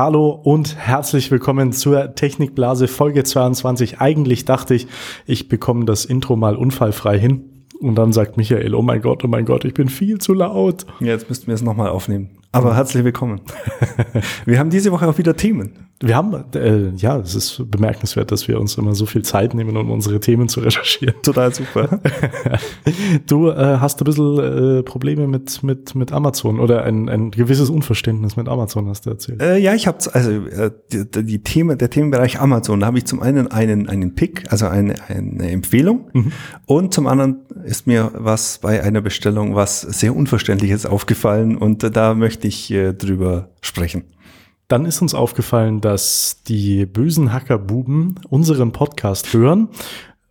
Hallo und herzlich willkommen zur Technikblase Folge 22. Eigentlich dachte ich, ich bekomme das Intro mal unfallfrei hin. Und dann sagt Michael, oh mein Gott, oh mein Gott, ich bin viel zu laut. Ja, jetzt müssten wir es nochmal aufnehmen. Aber herzlich willkommen. wir haben diese Woche auch wieder Themen. Wir haben, äh, ja, es ist bemerkenswert, dass wir uns immer so viel Zeit nehmen, um unsere Themen zu recherchieren. Total super. du äh, hast ein bisschen äh, Probleme mit, mit, mit Amazon oder ein, ein gewisses Unverständnis mit Amazon, hast du erzählt. Äh, ja, ich habe also äh, die, die Themen, der Themenbereich Amazon, da habe ich zum einen einen, einen Pick, also eine, eine Empfehlung mhm. und zum anderen ist mir was bei einer Bestellung was sehr Unverständliches aufgefallen und äh, da möchte ich äh, drüber sprechen. Dann ist uns aufgefallen, dass die bösen Hackerbuben unseren Podcast hören.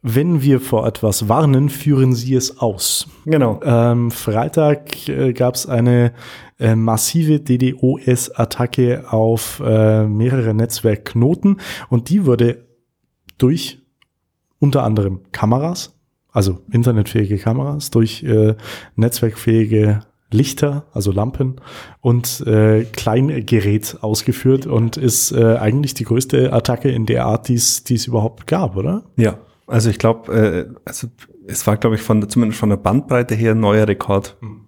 Wenn wir vor etwas warnen, führen sie es aus. Genau. Ähm, Freitag äh, gab es eine äh, massive DDoS-Attacke auf äh, mehrere Netzwerkknoten und die wurde durch unter anderem Kameras, also internetfähige Kameras, durch äh, netzwerkfähige Lichter, also Lampen und äh, Kleingerät ausgeführt und ist äh, eigentlich die größte Attacke in der Art, die es überhaupt gab, oder? Ja, also ich glaube, äh, also es war, glaube ich, von zumindest von der Bandbreite her ein neuer Rekord. Mhm.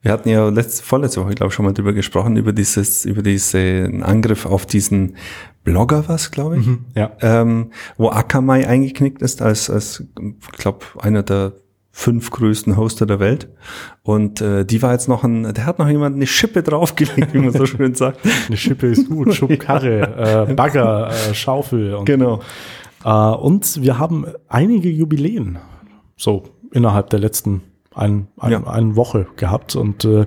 Wir hatten ja letzte, vorletzte Woche, glaube ich, schon mal drüber gesprochen, über dieses, über diesen Angriff auf diesen Blogger was, glaube ich. Mhm, ja. Ähm, wo Akamai eingeknickt ist als, als ich glaube, einer der fünf größten Hoster der Welt. Und äh, die war jetzt noch ein, der hat noch jemand eine Schippe draufgelegt, wie man so schön sagt. eine Schippe ist gut, Schubkarre, äh, Bagger, äh, Schaufel. Und, genau. Äh, und wir haben einige Jubiläen, so innerhalb der letzten ein, ein, ja. eine Woche gehabt und äh,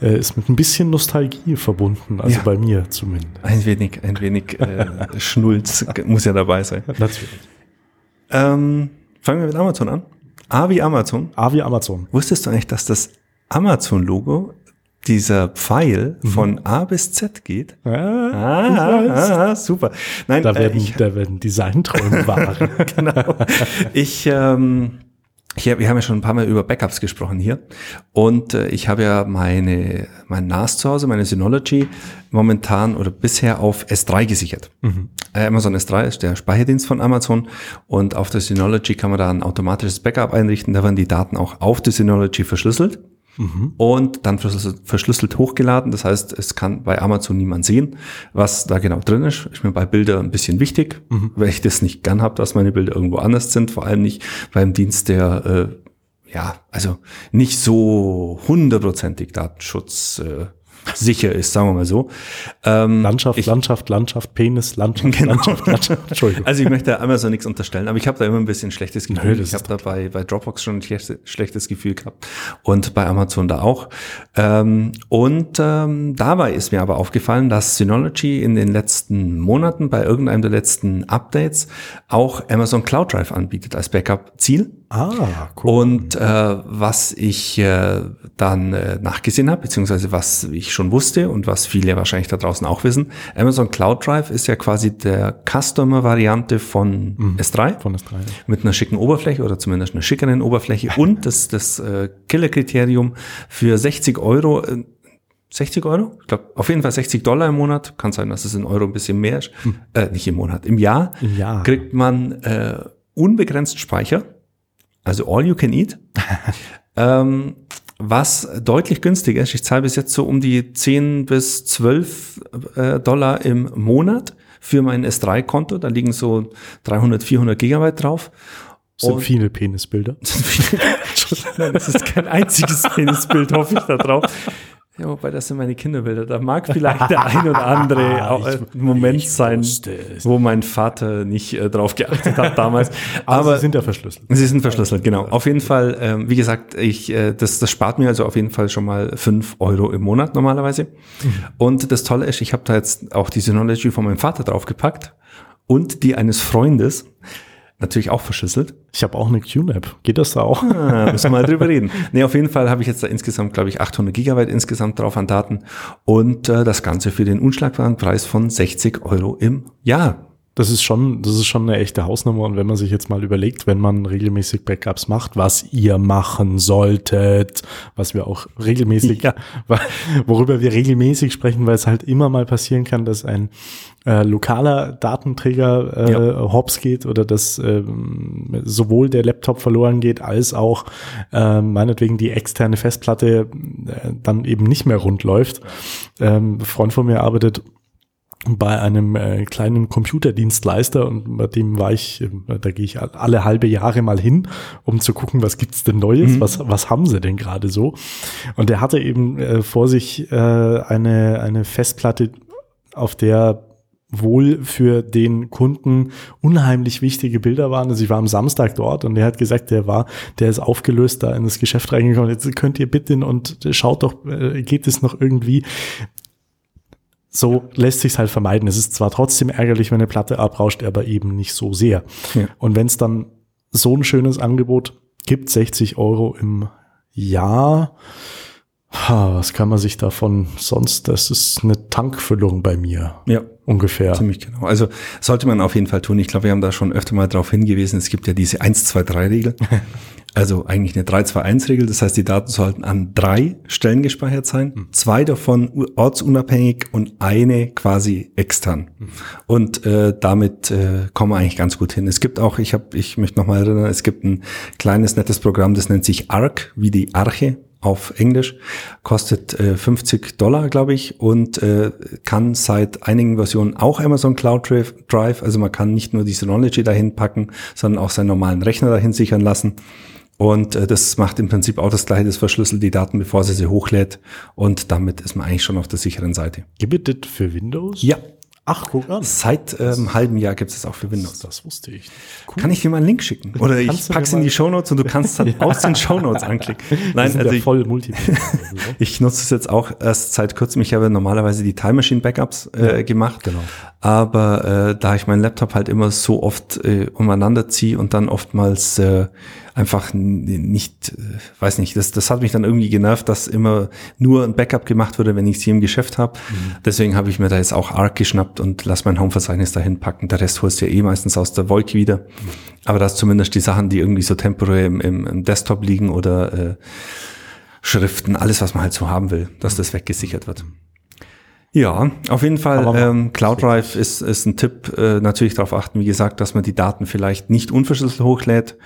äh, ist mit ein bisschen Nostalgie verbunden, also ja. bei mir zumindest. Ein wenig, ein wenig äh, Schnulz muss ja dabei sein. Natürlich. Ähm, fangen wir mit Amazon an. A wie Amazon. A wie Amazon. Wusstest du eigentlich, dass das Amazon-Logo dieser Pfeil mhm. von A bis Z geht? Ah, ah, ah, super. Nein, da werden, äh, ich, da werden Designträume wahr. genau. Ich, ähm, ich hab, wir haben ja schon ein paar Mal über Backups gesprochen hier und äh, ich habe ja meine mein NAS zu Hause, meine Synology momentan oder bisher auf S3 gesichert. Mhm. Äh, Amazon S3 ist der Speicherdienst von Amazon und auf der Synology kann man da ein automatisches Backup einrichten, da werden die Daten auch auf der Synology verschlüsselt mhm. und dann verschlüsselt, verschlüsselt, hochgeladen. Das heißt, es kann bei Amazon niemand sehen, was da genau drin ist. Ist mir bei Bilder ein bisschen wichtig, mhm. weil ich das nicht gern habe, dass meine Bilder irgendwo anders sind. Vor allem nicht beim Dienst, der äh, ja, also nicht so hundertprozentig Datenschutz äh, sicher ist, sagen wir mal so. Ähm, Landschaft, ich, Landschaft, Landschaft, Penis, Landschaft, genau. Landschaft, Landschaft. Entschuldigung. Also ich möchte einmal so nichts unterstellen, aber ich habe da immer ein bisschen schlechtes Gefühl. Nö, ich habe da bei, bei Dropbox schon ein schlechtes Gefühl gehabt und bei Amazon da auch. Ähm, und ähm, dabei ist mir aber aufgefallen, dass Synology in den letzten Monaten bei irgendeinem der letzten Updates auch Amazon Cloud Drive anbietet als Backup-Ziel. Ah, cool. Und äh, was ich äh, dann äh, nachgesehen habe, beziehungsweise was ich schon wusste und was viele wahrscheinlich da draußen auch wissen, Amazon Cloud Drive ist ja quasi der Customer-Variante von mhm, S3. Von S3. Ja. Mit einer schicken Oberfläche oder zumindest einer schickeren Oberfläche und das, das äh, Killer-Kriterium für 60 Euro. Äh, 60 Euro? Ich glaube, auf jeden Fall 60 Dollar im Monat. Kann sein, dass es in Euro ein bisschen mehr ist. Hm. Äh, nicht im Monat, im Jahr. Im Jahr. Kriegt man äh, unbegrenzt Speicher also all you can eat. ähm, was deutlich günstiger ist. Ich zahle bis jetzt so um die 10 bis 12 äh, Dollar im Monat für mein S3-Konto. Da liegen so 300, 400 Gigabyte drauf. Das sind viele Penisbilder. das ist kein einziges Penisbild, hoffe ich da drauf. Ja, wobei das sind meine Kinderbilder. Da mag vielleicht der ein oder andere auch ein Moment sein, wo mein Vater nicht äh, drauf geachtet hat damals. Aber, Aber, sie sind ja verschlüsselt. Sie sind verschlüsselt, genau. Auf jeden Fall, ähm, wie gesagt, ich, äh, das, das spart mir also auf jeden Fall schon mal fünf Euro im Monat normalerweise. Mhm. Und das Tolle ist, ich habe da jetzt auch die Synology von meinem Vater draufgepackt und die eines Freundes natürlich auch verschlüsselt. Ich habe auch eine QNAP. Geht das da auch? Ah, müssen wir mal drüber reden. Nee, auf jeden Fall habe ich jetzt da insgesamt, glaube ich, 800 Gigabyte insgesamt drauf an Daten und äh, das Ganze für den unschlagbaren Preis von 60 Euro im Jahr. Das ist schon, das ist schon eine echte Hausnummer. Und wenn man sich jetzt mal überlegt, wenn man regelmäßig Backups macht, was ihr machen solltet, was wir auch regelmäßig, ja. worüber wir regelmäßig sprechen, weil es halt immer mal passieren kann, dass ein äh, lokaler Datenträger äh, ja. hops geht oder dass äh, sowohl der Laptop verloren geht, als auch äh, meinetwegen die externe Festplatte äh, dann eben nicht mehr rund läuft. Ähm, Freund von mir arbeitet bei einem äh, kleinen Computerdienstleister und bei dem war ich, äh, da gehe ich alle halbe Jahre mal hin, um zu gucken, was gibt's denn Neues, mhm. was, was haben sie denn gerade so. Und der hatte eben äh, vor sich äh, eine, eine Festplatte, auf der wohl für den Kunden unheimlich wichtige Bilder waren. Also ich war am Samstag dort und der hat gesagt, der war, der ist aufgelöst da in das Geschäft reingekommen. Jetzt könnt ihr bitten und schaut doch, äh, geht es noch irgendwie? So lässt sich halt vermeiden. Es ist zwar trotzdem ärgerlich, wenn eine Platte abrauscht, aber eben nicht so sehr. Ja. Und wenn es dann so ein schönes Angebot gibt, 60 Euro im Jahr, was kann man sich davon sonst, das ist eine Tankfüllung bei mir. Ja. Ungefähr. Ziemlich genau. Also sollte man auf jeden Fall tun. Ich glaube, wir haben da schon öfter mal darauf hingewiesen. Es gibt ja diese 1-2-3-Regel. Also eigentlich eine 3-2-1-Regel. Das heißt, die Daten sollten an drei Stellen gespeichert sein. Mhm. Zwei davon ortsunabhängig und eine quasi extern. Mhm. Und äh, damit äh, kommen wir eigentlich ganz gut hin. Es gibt auch, ich habe, ich möchte nochmal erinnern, es gibt ein kleines nettes Programm, das nennt sich ARC, wie die Arche auf Englisch, kostet äh, 50 Dollar, glaube ich, und äh, kann seit einigen Versionen auch Amazon Cloud Drive. Also man kann nicht nur die Synology dahin packen, sondern auch seinen normalen Rechner dahin sichern lassen. Und äh, das macht im Prinzip auch das gleiche, das verschlüsselt die Daten, bevor sie sie hochlädt. Und damit ist man eigentlich schon auf der sicheren Seite. Gibt es für Windows? Ja, Ach, guck an. Seit einem ähm, halben Jahr gibt es auch für Windows. Das, wusste ich. Cool. Kann ich dir mal einen Link schicken? Oder ich pack's in die Shownotes und du kannst dann ja. aus den Shownotes anklicken. Nein, also ich, voll Multi. ich nutze es jetzt auch erst seit kurzem. Ich habe normalerweise die Time Machine Backups äh, ja, gemacht. Genau. Aber äh, da ich meinen Laptop halt immer so oft äh, umeinander ziehe und dann oftmals äh, einfach nicht, äh, weiß nicht, das, das hat mich dann irgendwie genervt, dass immer nur ein Backup gemacht wurde, wenn ich sie im Geschäft habe. Mhm. Deswegen habe ich mir da jetzt auch Arc geschnappt und lass mein Home-Verzeichnis dahin packen. Der Rest holst du ja eh meistens aus der Wolke wieder. Mhm. Aber das zumindest die Sachen, die irgendwie so temporär im, im, im Desktop liegen oder äh, Schriften, alles, was man halt so haben will, dass das weggesichert wird. Ja, auf jeden Fall. Ähm, Cloud Drive ist, ist ein Tipp. Äh, natürlich darauf achten, wie gesagt, dass man die Daten vielleicht nicht unverschlüsselt hochlädt.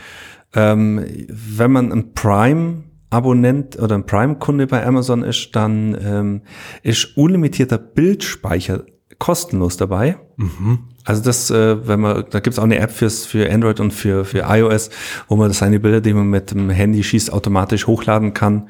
Ähm, wenn man ein Prime Abonnent oder ein Prime-Kunde bei Amazon ist, dann ähm, ist unlimitierter Bildspeicher kostenlos dabei. Mhm. Also das, äh, wenn man, da gibt's auch eine App fürs für Android und für für iOS, wo man seine Bilder, die man mit dem Handy schießt, automatisch hochladen kann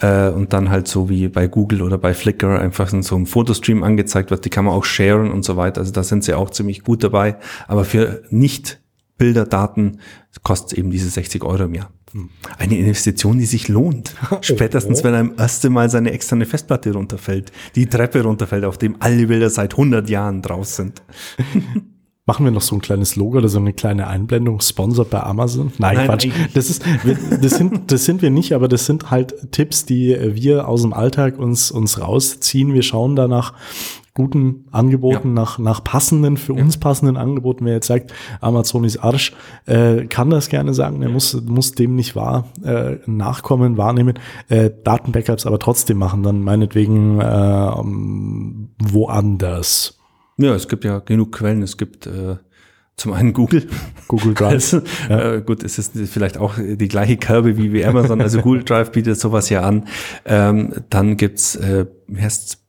äh, und dann halt so wie bei Google oder bei Flickr einfach in so einem Fotostream angezeigt wird. Die kann man auch sharen und so weiter. Also da sind sie auch ziemlich gut dabei. Aber für nicht Bilder, Daten kostet eben diese 60 Euro im Jahr. Hm. Eine Investition, die sich lohnt. Spätestens, wenn einem erste Mal seine externe Festplatte runterfällt, die Treppe runterfällt, auf dem alle Bilder seit 100 Jahren draus sind. Machen wir noch so ein kleines Logo oder so eine kleine Einblendung, Sponsor bei Amazon? Nein, Nein Quatsch. Das ist, das sind, das sind wir nicht, aber das sind halt Tipps, die wir aus dem Alltag uns, uns rausziehen. Wir schauen danach, guten Angeboten, ja. nach, nach passenden, für ja. uns passenden Angeboten. Wer jetzt sagt, Amazon ist Arsch, äh, kann das gerne sagen. Er muss, muss dem nicht wahr äh, nachkommen, wahrnehmen. Äh, Datenbackups aber trotzdem machen, dann meinetwegen äh, woanders. Ja, es gibt ja genug Quellen. Es gibt äh, zum einen Google. Google Drive. Also, ja. äh, gut, es ist vielleicht auch die gleiche Kerbe wie, wie Amazon. Also Google Drive bietet sowas ja an. Ähm, dann gibt's, äh, wie heißt's,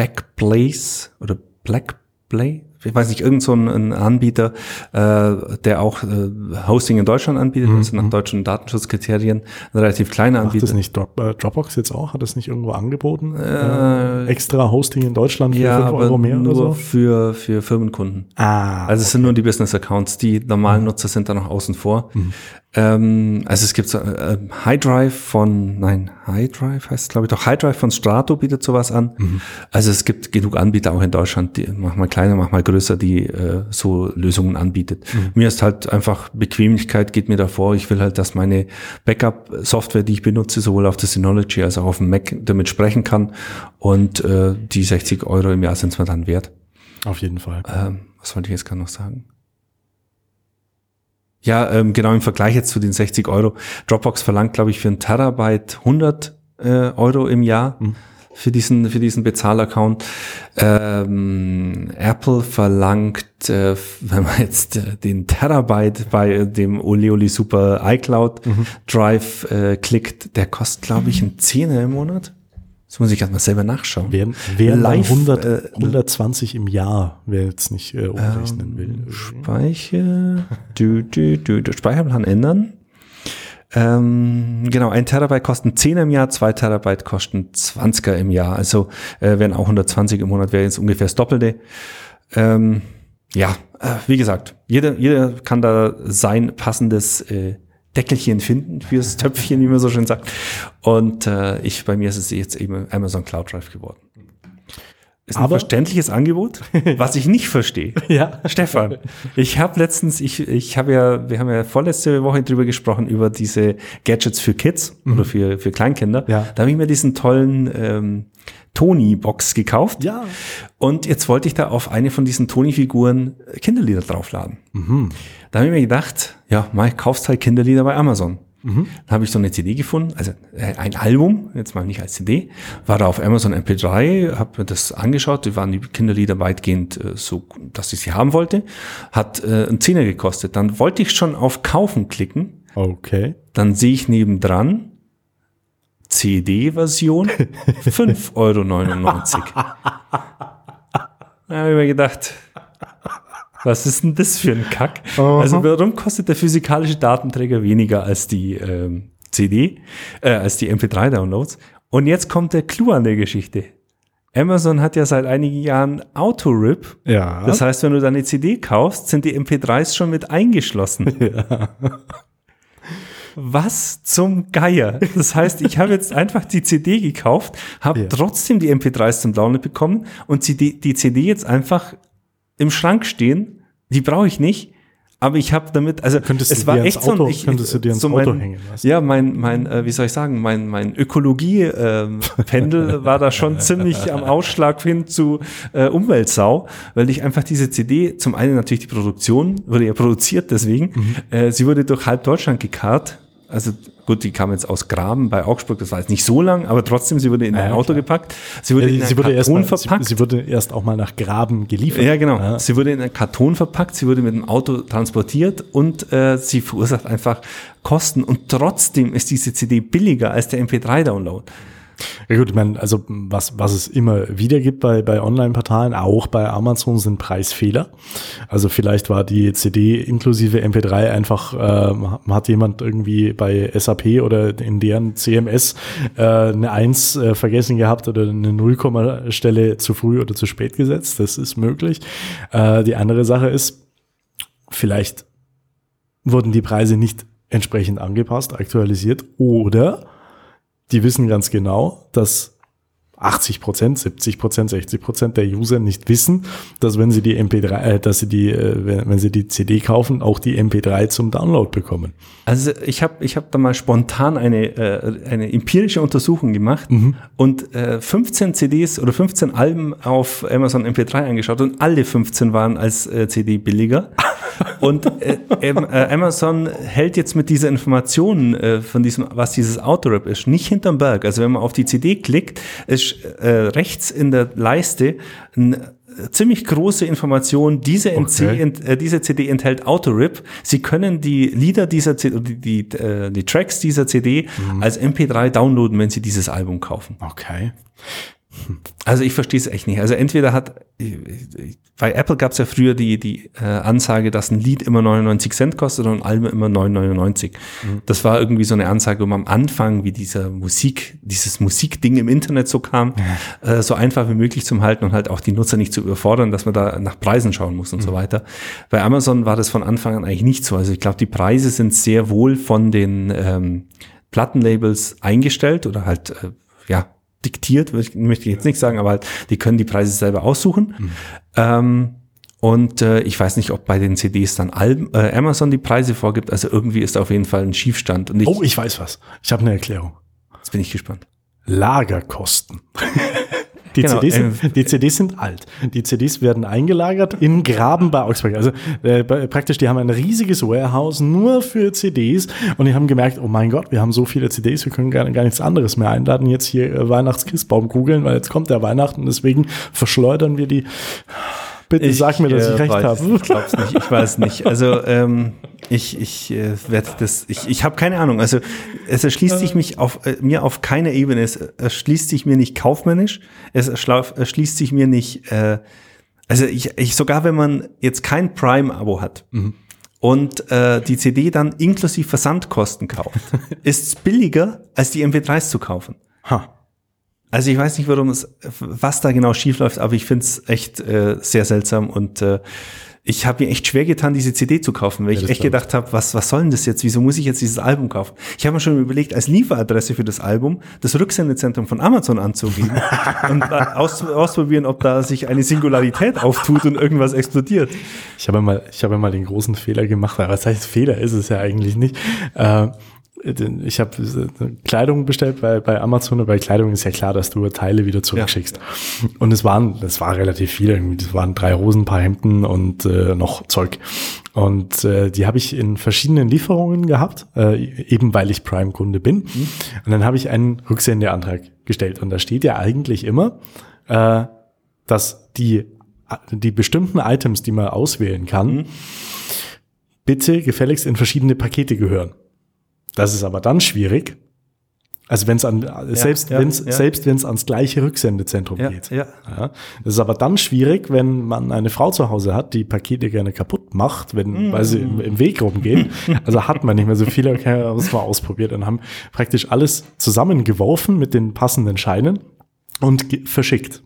Backblaze oder Blackplay, ich weiß nicht, irgend so ein, Anbieter, äh, der auch äh, Hosting in Deutschland anbietet, mhm. also nach mhm. deutschen Datenschutzkriterien, ein relativ kleiner Anbieter. Macht das nicht Drop, äh, Dropbox jetzt auch? Hat das nicht irgendwo angeboten? Äh, extra Hosting in Deutschland für ja, 5 Euro mehr nur oder so? für, für Firmenkunden. Ah. Also es sind nur die Business-Accounts, die normalen mhm. Nutzer sind da noch außen vor. Mhm. Ähm, also es gibt so äh, High Drive von, nein, High Drive heißt glaube ich doch, High Drive von Strato bietet sowas an. Mhm. Also es gibt genug Anbieter auch in Deutschland, die manchmal kleiner, manchmal größer, die äh, so Lösungen anbietet. Mhm. Mir ist halt einfach Bequemlichkeit geht mir davor. Ich will halt, dass meine Backup-Software, die ich benutze, sowohl auf der Synology als auch auf dem Mac damit sprechen kann. Und äh, die 60 Euro im Jahr sind es mir dann wert. Auf jeden Fall. Ähm, was wollte ich jetzt gerade noch sagen? Ja, ähm, genau im Vergleich jetzt zu den 60 Euro. Dropbox verlangt, glaube ich, für ein Terabyte 100 äh, Euro im Jahr. Mhm für diesen, für diesen Bezahlaccount. Ähm, Apple verlangt, äh, wenn man jetzt äh, den Terabyte bei dem Oleoli Super iCloud mhm. Drive äh, klickt, der kostet, glaube ich, ein Zehner im Monat. Das muss ich erstmal selber nachschauen. Wer, wer Live, 100, äh, 120 im Jahr, wer jetzt nicht äh, umrechnen ähm, will. Speicher, du, du, du, du, Speicherplan ändern. Ähm, genau, ein Terabyte kosten 10 im Jahr, zwei Terabyte kosten 20er im Jahr. Also äh, wären auch 120 im Monat, wäre jetzt ungefähr das Doppelte. Ähm, ja, äh, wie gesagt, jeder, jeder kann da sein passendes äh, Deckelchen finden fürs Töpfchen, wie man so schön sagt. Und äh, ich, bei mir ist es jetzt eben Amazon Cloud Drive geworden. Ist ein Aber, verständliches Angebot, was ich nicht verstehe. ja. Stefan, ich habe letztens, ich, ich habe ja, wir haben ja vorletzte Woche drüber gesprochen, über diese Gadgets für Kids mhm. oder für, für Kleinkinder. Ja. Da habe ich mir diesen tollen ähm, Tony-Box gekauft. Ja. Und jetzt wollte ich da auf eine von diesen Tony-Figuren Kinderlieder draufladen. Mhm. Da habe ich mir gedacht, ja, mal kaufst halt Kinderlieder bei Amazon. Mhm. Dann habe ich so eine CD gefunden, also äh, ein Album, jetzt mal nicht als CD, war da auf Amazon MP3, habe mir das angeschaut, die waren die Kinderlieder weitgehend äh, so, dass ich sie haben wollte, hat äh, ein Zehner gekostet. Dann wollte ich schon auf Kaufen klicken. Okay. Dann sehe ich nebendran CD-Version 5,99 Euro. da habe ich mir gedacht, was ist denn das für ein Kack? Aha. Also warum kostet der physikalische Datenträger weniger als die ähm, CD, äh, als die MP3-Downloads? Und jetzt kommt der Clou an der Geschichte. Amazon hat ja seit einigen Jahren Autorip. Ja. Das heißt, wenn du deine CD kaufst, sind die MP3s schon mit eingeschlossen. Ja. Was zum Geier? Das heißt, ich habe jetzt einfach die CD gekauft, habe ja. trotzdem die MP3s zum Download bekommen und die, die CD jetzt einfach im Schrank stehen. Die brauche ich nicht. Aber ich habe damit, also könntest es war echt Auto, so, ich, könntest du dir ins so Auto mein, hängen lassen. Ja, mein, mein, äh, wie soll ich sagen, mein, mein Ökologie-Pendel ähm, war da schon ziemlich am Ausschlag hin zu äh, Umweltsau, weil ich einfach diese CD, zum einen natürlich die Produktion, wurde ja produziert deswegen, mhm. äh, sie wurde durch halb Deutschland gekarrt also gut, die kam jetzt aus Graben bei Augsburg, das war jetzt nicht so lang, aber trotzdem, sie wurde in ein Auto klar. gepackt. Sie wurde ja, in sie wurde Karton mal, verpackt. Sie, sie, wurde erst auch mal nach Graben geliefert. Ja, genau. Ja. Sie wurde in einen Karton verpackt, sie wurde mit dem Auto transportiert und äh, sie verursacht einfach Kosten. Und trotzdem ist diese CD billiger als der MP3-Download. Ja gut, ich meine, also was, was es immer wieder gibt bei, bei Online-Portalen, auch bei Amazon, sind Preisfehler. Also vielleicht war die CD inklusive MP3 einfach, äh, hat jemand irgendwie bei SAP oder in deren CMS äh, eine 1 äh, vergessen gehabt oder eine Nullkommastelle zu früh oder zu spät gesetzt. Das ist möglich. Äh, die andere Sache ist, vielleicht wurden die Preise nicht entsprechend angepasst, aktualisiert oder die wissen ganz genau, dass 80 Prozent, 70 Prozent, 60 Prozent der User nicht wissen, dass wenn sie die MP3, äh, dass sie die, äh, wenn, wenn, sie die CD kaufen, auch die MP3 zum Download bekommen. Also ich habe ich hab da mal spontan eine, äh, eine empirische Untersuchung gemacht mhm. und äh, 15 CDs oder 15 Alben auf Amazon MP3 angeschaut und alle 15 waren als äh, CD billiger. Und äh, äh, Amazon hält jetzt mit dieser Information äh, von diesem, was dieses Autorap ist, nicht hinterm Berg. Also wenn man auf die CD klickt, ist äh, rechts in der Leiste eine ziemlich große Information. Diese, okay. ent, äh, diese CD enthält Autorip. Sie können die Lieder dieser CD, die, die, äh, die Tracks dieser CD mhm. als MP3 downloaden, wenn Sie dieses Album kaufen. Okay. Also ich verstehe es echt nicht. Also entweder hat, bei Apple gab es ja früher die, die äh, Ansage, dass ein Lied immer 99 Cent kostet und ein Album immer 9,99. Mhm. Das war irgendwie so eine Ansage, um am Anfang, wie dieser Musik, dieses Musikding im Internet so kam, ja. äh, so einfach wie möglich zum Halten und halt auch die Nutzer nicht zu überfordern, dass man da nach Preisen schauen muss und mhm. so weiter. Bei Amazon war das von Anfang an eigentlich nicht so. Also ich glaube, die Preise sind sehr wohl von den ähm, Plattenlabels eingestellt oder halt, äh, ja, diktiert, möchte ich jetzt nicht sagen, aber halt, die können die Preise selber aussuchen. Mhm. Ähm, und äh, ich weiß nicht, ob bei den CDs dann Al äh, Amazon die Preise vorgibt. Also irgendwie ist auf jeden Fall ein Schiefstand. Und ich, oh, ich weiß was. Ich habe eine Erklärung. Jetzt bin ich gespannt. Lagerkosten. Die, Genau, CDs äh, sind, die CDs sind alt. Die CDs werden eingelagert in Graben bei Augsburg. Also äh, praktisch, die haben ein riesiges Warehouse nur für CDs und die haben gemerkt, oh mein Gott, wir haben so viele CDs, wir können gar, gar nichts anderes mehr einladen. Jetzt hier äh, Weihnachtskistbaum googeln, weil jetzt kommt der Weihnachten, deswegen verschleudern wir die. Bitte sag mir, dass ich äh, recht habe. Ich glaub's nicht, ich weiß nicht. Also ähm, ich, ich äh, werde das, ich, ich habe keine Ahnung. Also es erschließt sich mich auf äh, mir auf keiner Ebene. Es erschließt sich mir nicht kaufmännisch. Es erschließt sich mir nicht. Äh, also ich, ich sogar wenn man jetzt kein Prime-Abo hat. Und äh, die CD dann inklusive Versandkosten kauft, ist es billiger, als die MP3s zu kaufen. Ha. Also ich weiß nicht, warum es, was da genau schief läuft, aber ich finde es echt äh, sehr seltsam und äh, ich habe mir echt schwer getan, diese CD zu kaufen, weil Ja, ich echt ich. gedacht habe, was, was soll denn das jetzt? Wieso muss ich jetzt dieses Album kaufen? Ich habe mir schon überlegt, als Lieferadresse für das Album das Rücksendezentrum von Amazon anzugeben und aus, ausprobieren, ob da sich eine Singularität auftut und irgendwas explodiert. Ich habe mal, ich habe mal den großen Fehler gemacht, aber was heißt Fehler ist es ja eigentlich nicht. Äh, ich habe äh, Kleidung bestellt bei, bei Amazon und bei Kleidung ist ja klar, dass du Teile wieder zurückschickst. Und es waren, das war relativ viel, irgendwie. das waren drei Hosen, ein paar Hemden und äh, noch Zeug. Und äh, die habe ich in verschiedenen Lieferungen gehabt, äh, eben weil ich Prime-Kunde bin. Und dann habe ich einen Rücksendeantrag gestellt. Und da steht ja eigentlich immer, äh, dass die, die bestimmten Items, die man auswählen kann, bitte gefälligst in verschiedene Pakete gehören. Das ist aber dann schwierig. Also wenn es an selbst ja, wenn es ja. selbst wenn es ans gleiche Rücksendezentrum Ja, geht. ja. Ja, das ist aber dann schwierig, wenn man eine Frau zu Hause hat, die Pakete gerne kaputt macht, wenn, weil sie im, im Weg rumgehen. Also hat man nicht mehr so viele, okay, haben es mal ausprobiert und haben praktisch alles zusammengeworfen mit den passenden Scheinen und verschickt.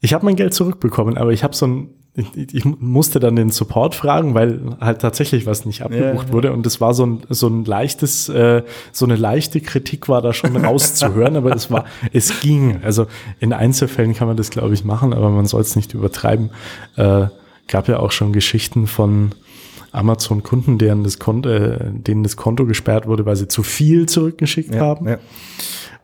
Ich habe mein Geld zurückbekommen, aber ich habe so ein ich, ich musste dann den Support fragen, weil halt tatsächlich was nicht abgebucht ja. wurde und es war so ein so ein leichtes äh, so eine leichte Kritik war da schon rauszuhören, aber es war es ging. Also in Einzelfällen kann man das glaube ich machen, aber man soll es nicht übertreiben. Äh, gab ja auch schon Geschichten von Amazon-Kunden, deren das Konto, äh, denen das Konto gesperrt wurde, weil sie zu viel zurückgeschickt haben. ja.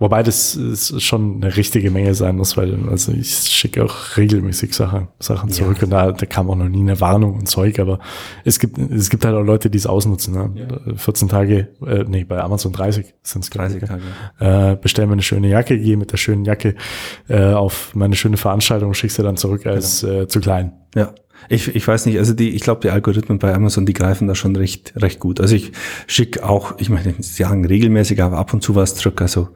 Wobei das ist schon eine richtige Menge sein muss, weil also ich schicke auch regelmäßig Sachen, Sachen zurück und da, da kam auch noch nie eine Warnung und Zeug, aber es gibt, es gibt halt auch Leute, die es ausnutzen. Ne? 14 Tage, äh, nee, bei Amazon 30 sind es 30 Tage. Äh, bestell mir eine schöne Jacke, gehe mit der schönen Jacke äh, auf meine schöne Veranstaltung, schick sie dann zurück als äh, zu klein. Ja. Ich, ich weiß nicht, also die, ich glaube, die Algorithmen bei Amazon, die greifen da schon recht, recht gut. Also ich schicke auch, ich meine, sie sagen regelmäßig, aber ab und zu was zurück. Also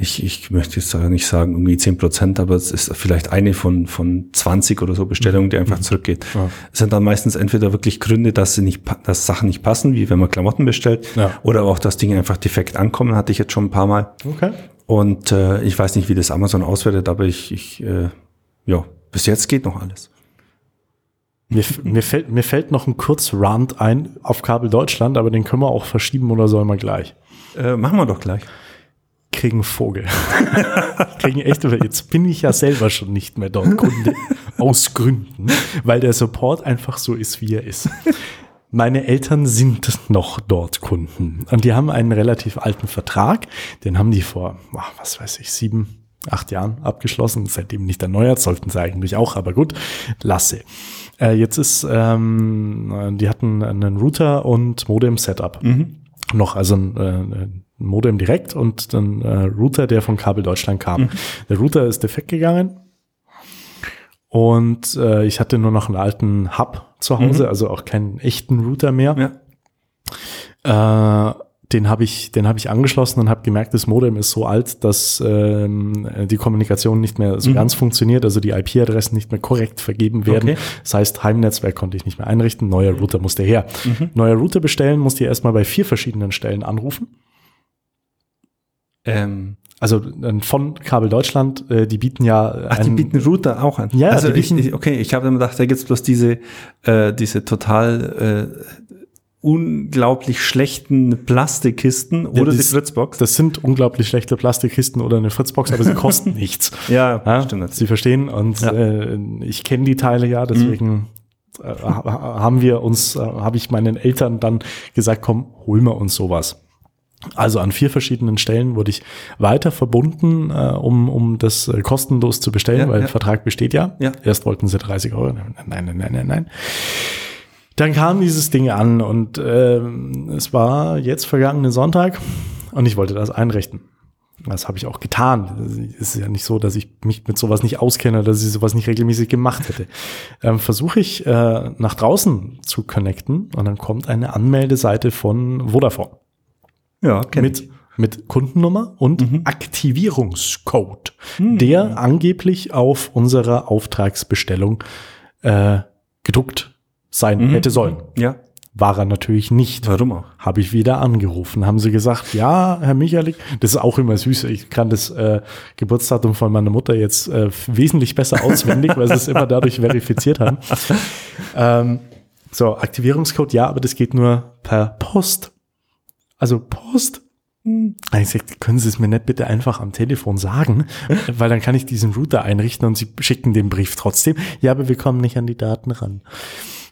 ich, ich möchte jetzt nicht sagen, irgendwie 10 Prozent, aber es ist vielleicht eine von, von 20 oder so Bestellungen, die einfach zurückgeht. Ja. Es sind dann meistens entweder wirklich Gründe, dass sie nicht, dass Sachen nicht passen, wie wenn man Klamotten bestellt, Ja. oder auch, dass Dinge einfach defekt ankommen, hatte ich jetzt schon ein paar Mal. Okay. Und äh, ich weiß nicht, wie das Amazon auswertet, aber ich, ich äh, ja, bis jetzt geht noch alles. Mir, mir, fällt, mir fällt noch ein Kurzrand ein auf Kabel Deutschland, aber den können wir auch verschieben oder sollen wir gleich? Äh, machen wir doch gleich. kriegen Vogel. kriegen echt, jetzt bin ich ja selber schon nicht mehr dort Kunde. Aus Gründen. Weil der Support einfach so ist, wie er ist. Meine Eltern sind noch dort Kunden. Und die haben einen relativ alten Vertrag. Den haben die vor, ach, was weiß ich, sieben, acht Jahren abgeschlossen. Seitdem nicht erneuert, sollten sie eigentlich auch, aber gut, lasse. Äh, jetzt ist, ähm, die hatten einen Router und Modem-Setup noch, also ein, äh, ein Modem direkt und dann äh, Router, der von Kabel Deutschland kam. Der Router ist defekt gegangen und äh, ich hatte nur noch einen alten Hub zu Hause, also auch keinen echten Router mehr. Ja. Äh, den habe ich, den habe ich angeschlossen und habe gemerkt, das Modem ist so alt, dass ähm, die Kommunikation nicht mehr so ganz funktioniert, also die IP-Adressen nicht mehr korrekt vergeben werden. Okay. Das heißt, Heimnetzwerk konnte ich nicht mehr einrichten, neuer Router musste her. Neuer Router bestellen, musste ich erstmal bei vier verschiedenen Stellen anrufen. Ähm, Also äh, von Kabel Deutschland, äh, die bieten ja ach, die bieten Router auch an. Ja, also ich, ich, okay, ich habe immer gedacht, da gibt's bloß diese, äh, diese total äh, unglaublich schlechten Plastikkisten oder die Fritzbox. Das sind unglaublich schlechte Plastikkisten oder eine Fritzbox, aber sie kosten nichts. Ja, Ja, stimmt. Sie verstehen und Ja. äh, ich kenne die Teile ja, deswegen äh, ha- haben wir uns, äh, habe ich meinen Eltern dann gesagt, komm, hol mal uns sowas. Also an vier verschiedenen Stellen wurde ich weiter verbunden, äh, um, um das äh, kostenlos zu bestellen, Ja, weil ja. der Vertrag besteht ja. Ja. Erst wollten sie 30 Euro. Nein, nein, nein, nein, nein. Dann kam dieses Ding an und ähm, es war jetzt vergangenen Sonntag und ich wollte das einrichten. Das habe ich auch getan. Es ist ja nicht so, dass ich mich mit sowas nicht auskenne, dass ich sowas nicht regelmäßig gemacht hätte. Ähm, Versuche ich äh, nach draußen zu connecten und dann kommt eine Anmeldeseite von Vodafone Ja, kenn ich. mit, mit Kundennummer und Aktivierungscode, der angeblich auf unserer Auftragsbestellung äh, gedruckt sein hätte sollen. Ja, War er natürlich nicht. warum auch? Habe ich wieder angerufen, haben sie gesagt, ja, Herr Michalik, das ist auch immer süß. Ich kann das äh, Geburtsdatum von meiner Mutter jetzt äh, wesentlich besser auswendig, weil sie es immer dadurch verifiziert haben. Ähm, so, Aktivierungscode, ja, aber das geht nur per Post. Also Post. Ich gesagt, können Sie es mir nicht bitte einfach am Telefon sagen, weil dann kann ich diesen Router einrichten und Sie schicken den Brief trotzdem. Ja, aber wir kommen nicht an die Daten ran.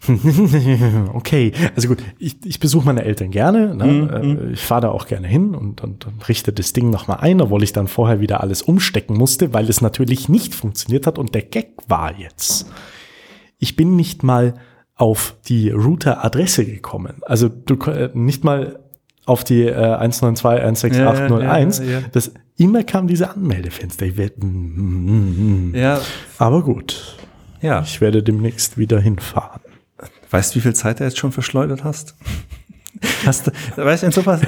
okay, also gut, ich, ich besuche meine Eltern gerne. Ne? Äh, Ich fahre da auch gerne hin und, und, und richte das Ding nochmal ein, obwohl ich dann vorher wieder alles umstecken musste, weil es natürlich nicht funktioniert hat. Und der Gag war jetzt, ich bin nicht mal auf die Router-Adresse gekommen. Also du äh, nicht mal auf die äh, 192.168.01. Ja, ja, ja, ja. Das immer kam diese Anmeldefenster. Ich werd, mm, mm, mm. Ja, Aber gut, ja. ich werde demnächst wieder hinfahren. Weißt du, wie viel Zeit du jetzt schon verschleudert hast? Hast du, weißt du, in sowas,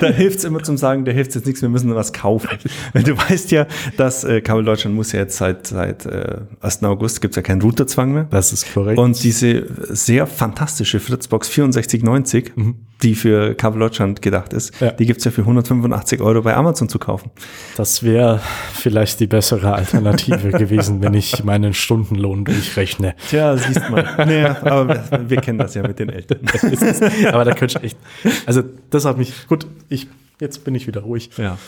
da hilft es immer zum Sagen, da hilft jetzt nichts, wir müssen was kaufen. Du weißt ja, dass äh, Kabel Deutschland muss ja jetzt seit, seit äh, 1. August gibt's ja keinen Routerzwang mehr. Das ist korrekt. Und diese sehr fantastische Fritzbox 6490, die für Kabel Deutschland gedacht ist, Ja. die gibt's ja für 185 Euro bei Amazon zu kaufen. das wäre vielleicht die bessere Alternative gewesen, wenn ich meinen Stundenlohn durchrechne. Tja, siehst mal. naja, aber wir, wir kennen das ja mit den Eltern. Aber da könnte ich echt. Also, das hat mich. Gut, ich, jetzt bin ich wieder ruhig. Ja.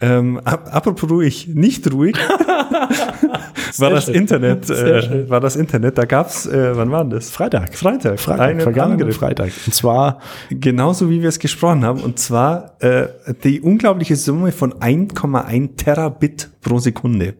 Ähm, ap apropos ruhig, nicht ruhig, war das schön. Internet, äh, war das Internet, da gab's, äh, wann war denn das? Freitag. Freitag. Freitag, Einen vergangenen Angriff. Freitag. Und zwar, Genauso wie wir es gesprochen haben, und zwar äh, die unglaubliche Summe von 1,1 Terabit pro Sekunde.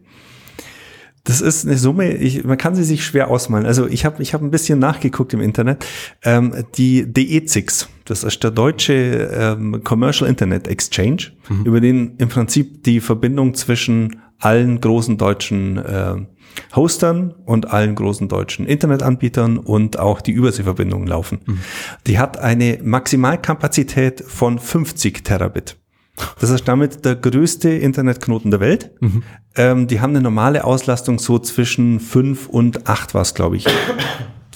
Das ist eine Summe, ich, man kann sie sich schwer ausmalen. Also ich habe ich hab ein bisschen nachgeguckt im Internet. Ähm, die DE6, das ist der deutsche ähm, Commercial Internet Exchange, über den im Prinzip die Verbindung zwischen allen großen deutschen äh, Hostern und allen großen deutschen Internetanbietern und auch die Überseeverbindungen laufen. Die hat eine Maximalkapazität von 50 Terabit. Das ist damit der größte Internetknoten der Welt. Ähm, die haben eine normale Auslastung so zwischen 5 und 8 war es, glaube ich.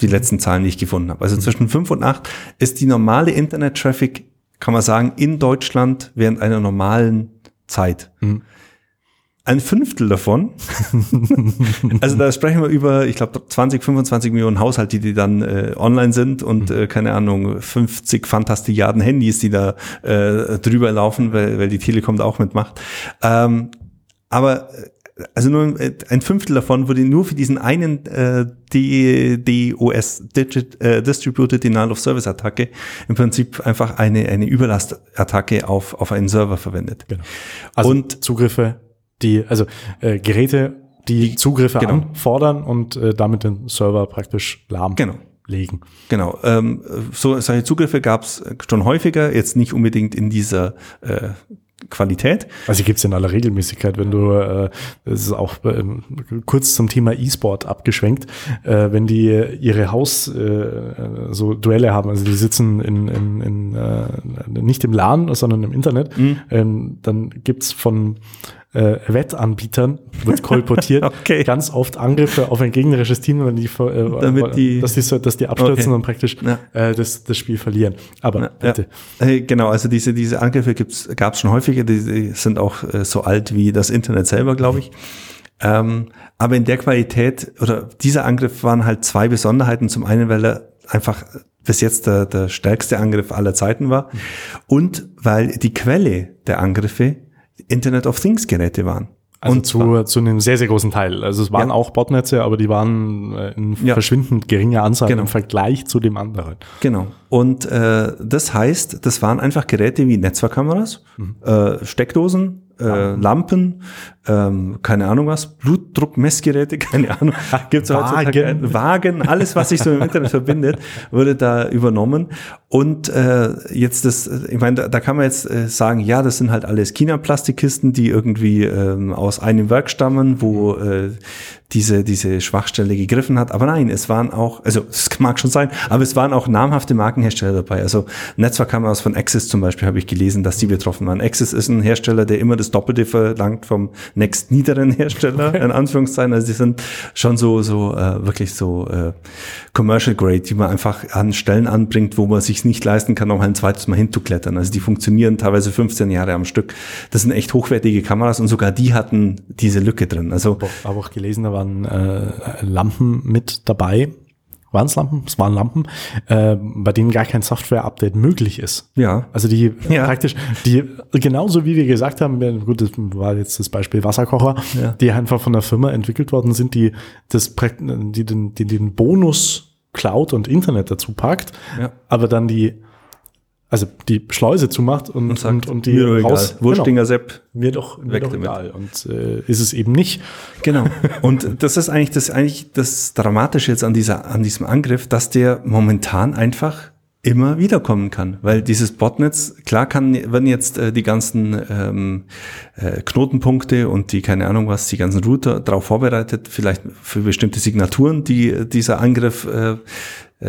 Die letzten Zahlen, die ich gefunden habe. Also zwischen 5 und 8 ist die normale Internet-Traffic, kann man sagen, in Deutschland während einer normalen Zeit. Ein Fünftel davon, also da sprechen wir über, ich glaube, 20, 25 Millionen Haushalte, die dann äh, online sind und äh, keine Ahnung, 50 Fantastilliarden Handys, die da äh, drüber laufen, weil, weil die Telekom da auch mitmacht. Ähm, aber äh, also nur äh, ein Fünftel davon wurde nur für diesen einen äh, DDoS Digit, äh, Distributed Denial of Service Attacke im Prinzip einfach eine eine Überlastattacke auf auf einen Server verwendet. genau. Also Und- Zugriffe, die, also äh, Geräte, die Zugriffe genau. anfordern und äh, damit den Server praktisch lahmlegen. Genau. Genau. Ähm, so solche Zugriffe gab es schon häufiger, jetzt nicht unbedingt in dieser äh, Qualität. Also die gibt's in aller Regelmäßigkeit, wenn du, äh, das ist auch ähm, kurz zum Thema E-Sport abgeschwenkt, äh, wenn die ihre Haus äh, so Duelle haben, also die sitzen in, in, in äh, nicht im LAN, sondern im Internet, Mhm. ähm, dann gibt's von äh, Wettanbietern, wird kolportiert, Okay. ganz oft Angriffe auf ein gegnerisches Team, wenn die, äh, Damit die- dass die, so- dass die abstürzen Okay. und praktisch Ja. äh, das, das Spiel verlieren. Aber bitte. Ja. Äh, Genau, also diese, diese Angriffe gab es schon häufiger, die, die sind auch äh, so alt wie das Internet selber, glaube ich. Ähm, aber in der Qualität oder dieser Angriff waren halt zwei Besonderheiten. Zum einen, weil er einfach bis jetzt der, der stärkste Angriff aller Zeiten war und weil die Quelle der Angriffe Internet of Things Geräte waren. Also Und zu, zu einem sehr, sehr großen Teil. Also es waren Ja. auch Botnetze, aber die waren äh, in Ja. verschwindend geringer Anzahl Genau. im Vergleich zu dem anderen. Genau. Und äh, das heißt, das waren einfach Geräte wie Netzwerkkameras, äh, Steckdosen, äh, Lampen, ähm, keine Ahnung was, Blutdruckmessgeräte, keine Ahnung, gibt's heutzutage Wagen. Wagen, alles, was sich so im Internet verbindet, wurde da übernommen. Und äh, jetzt das, ich meine, da, da kann man jetzt äh, sagen, ja, das sind halt alles China-Plastikkisten, die irgendwie ähm, aus einem Werk stammen, wo äh, diese, diese Schwachstelle gegriffen hat. Aber nein, es waren auch, also es mag schon sein, aber es waren auch namhafte Markenhersteller dabei. Also Netzwerkkameras von Axis zum Beispiel habe ich gelesen, dass die betroffen waren. Axis ist ein Hersteller, der immer das Doppelte verlangt vom nächst niederen Hersteller, in Anführungszeichen. Also die sind schon so, so äh, wirklich so äh, Commercial Grade, die man einfach an Stellen anbringt, wo man sich nicht leisten kann, noch ein zweites Mal hinzuklettern. Also die funktionieren teilweise 15 Jahre am Stück. Das sind echt hochwertige Kameras und sogar die hatten diese Lücke drin. Also habe auch gelesen, da waren äh, Lampen mit dabei. Waren es Lampen? Es waren Lampen, äh, bei denen gar kein Software-Update möglich ist. ja, Also die Ja. praktisch, die genauso wie wir gesagt haben, gut, das war jetzt das Beispiel Wasserkocher, Ja. die einfach von der Firma entwickelt worden sind, die das die den, die den Bonus Cloud und Internet dazu packt, Ja. aber dann die also die Schleuse zumacht und, und, sagt, und, die mir raus. Wurstinger Sepp. mir doch, mir Weg doch egal und äh, ist es eben nicht. Genau. Und das ist eigentlich das, eigentlich das Dramatische jetzt an dieser, an diesem Angriff, dass der momentan einfach immer wiederkommen kann, weil dieses Botnetz, klar kann, werden jetzt äh, die ganzen ähm, äh, Knotenpunkte und die, keine Ahnung was, die ganzen Router darauf vorbereitet, vielleicht für bestimmte Signaturen, die dieser Angriff äh,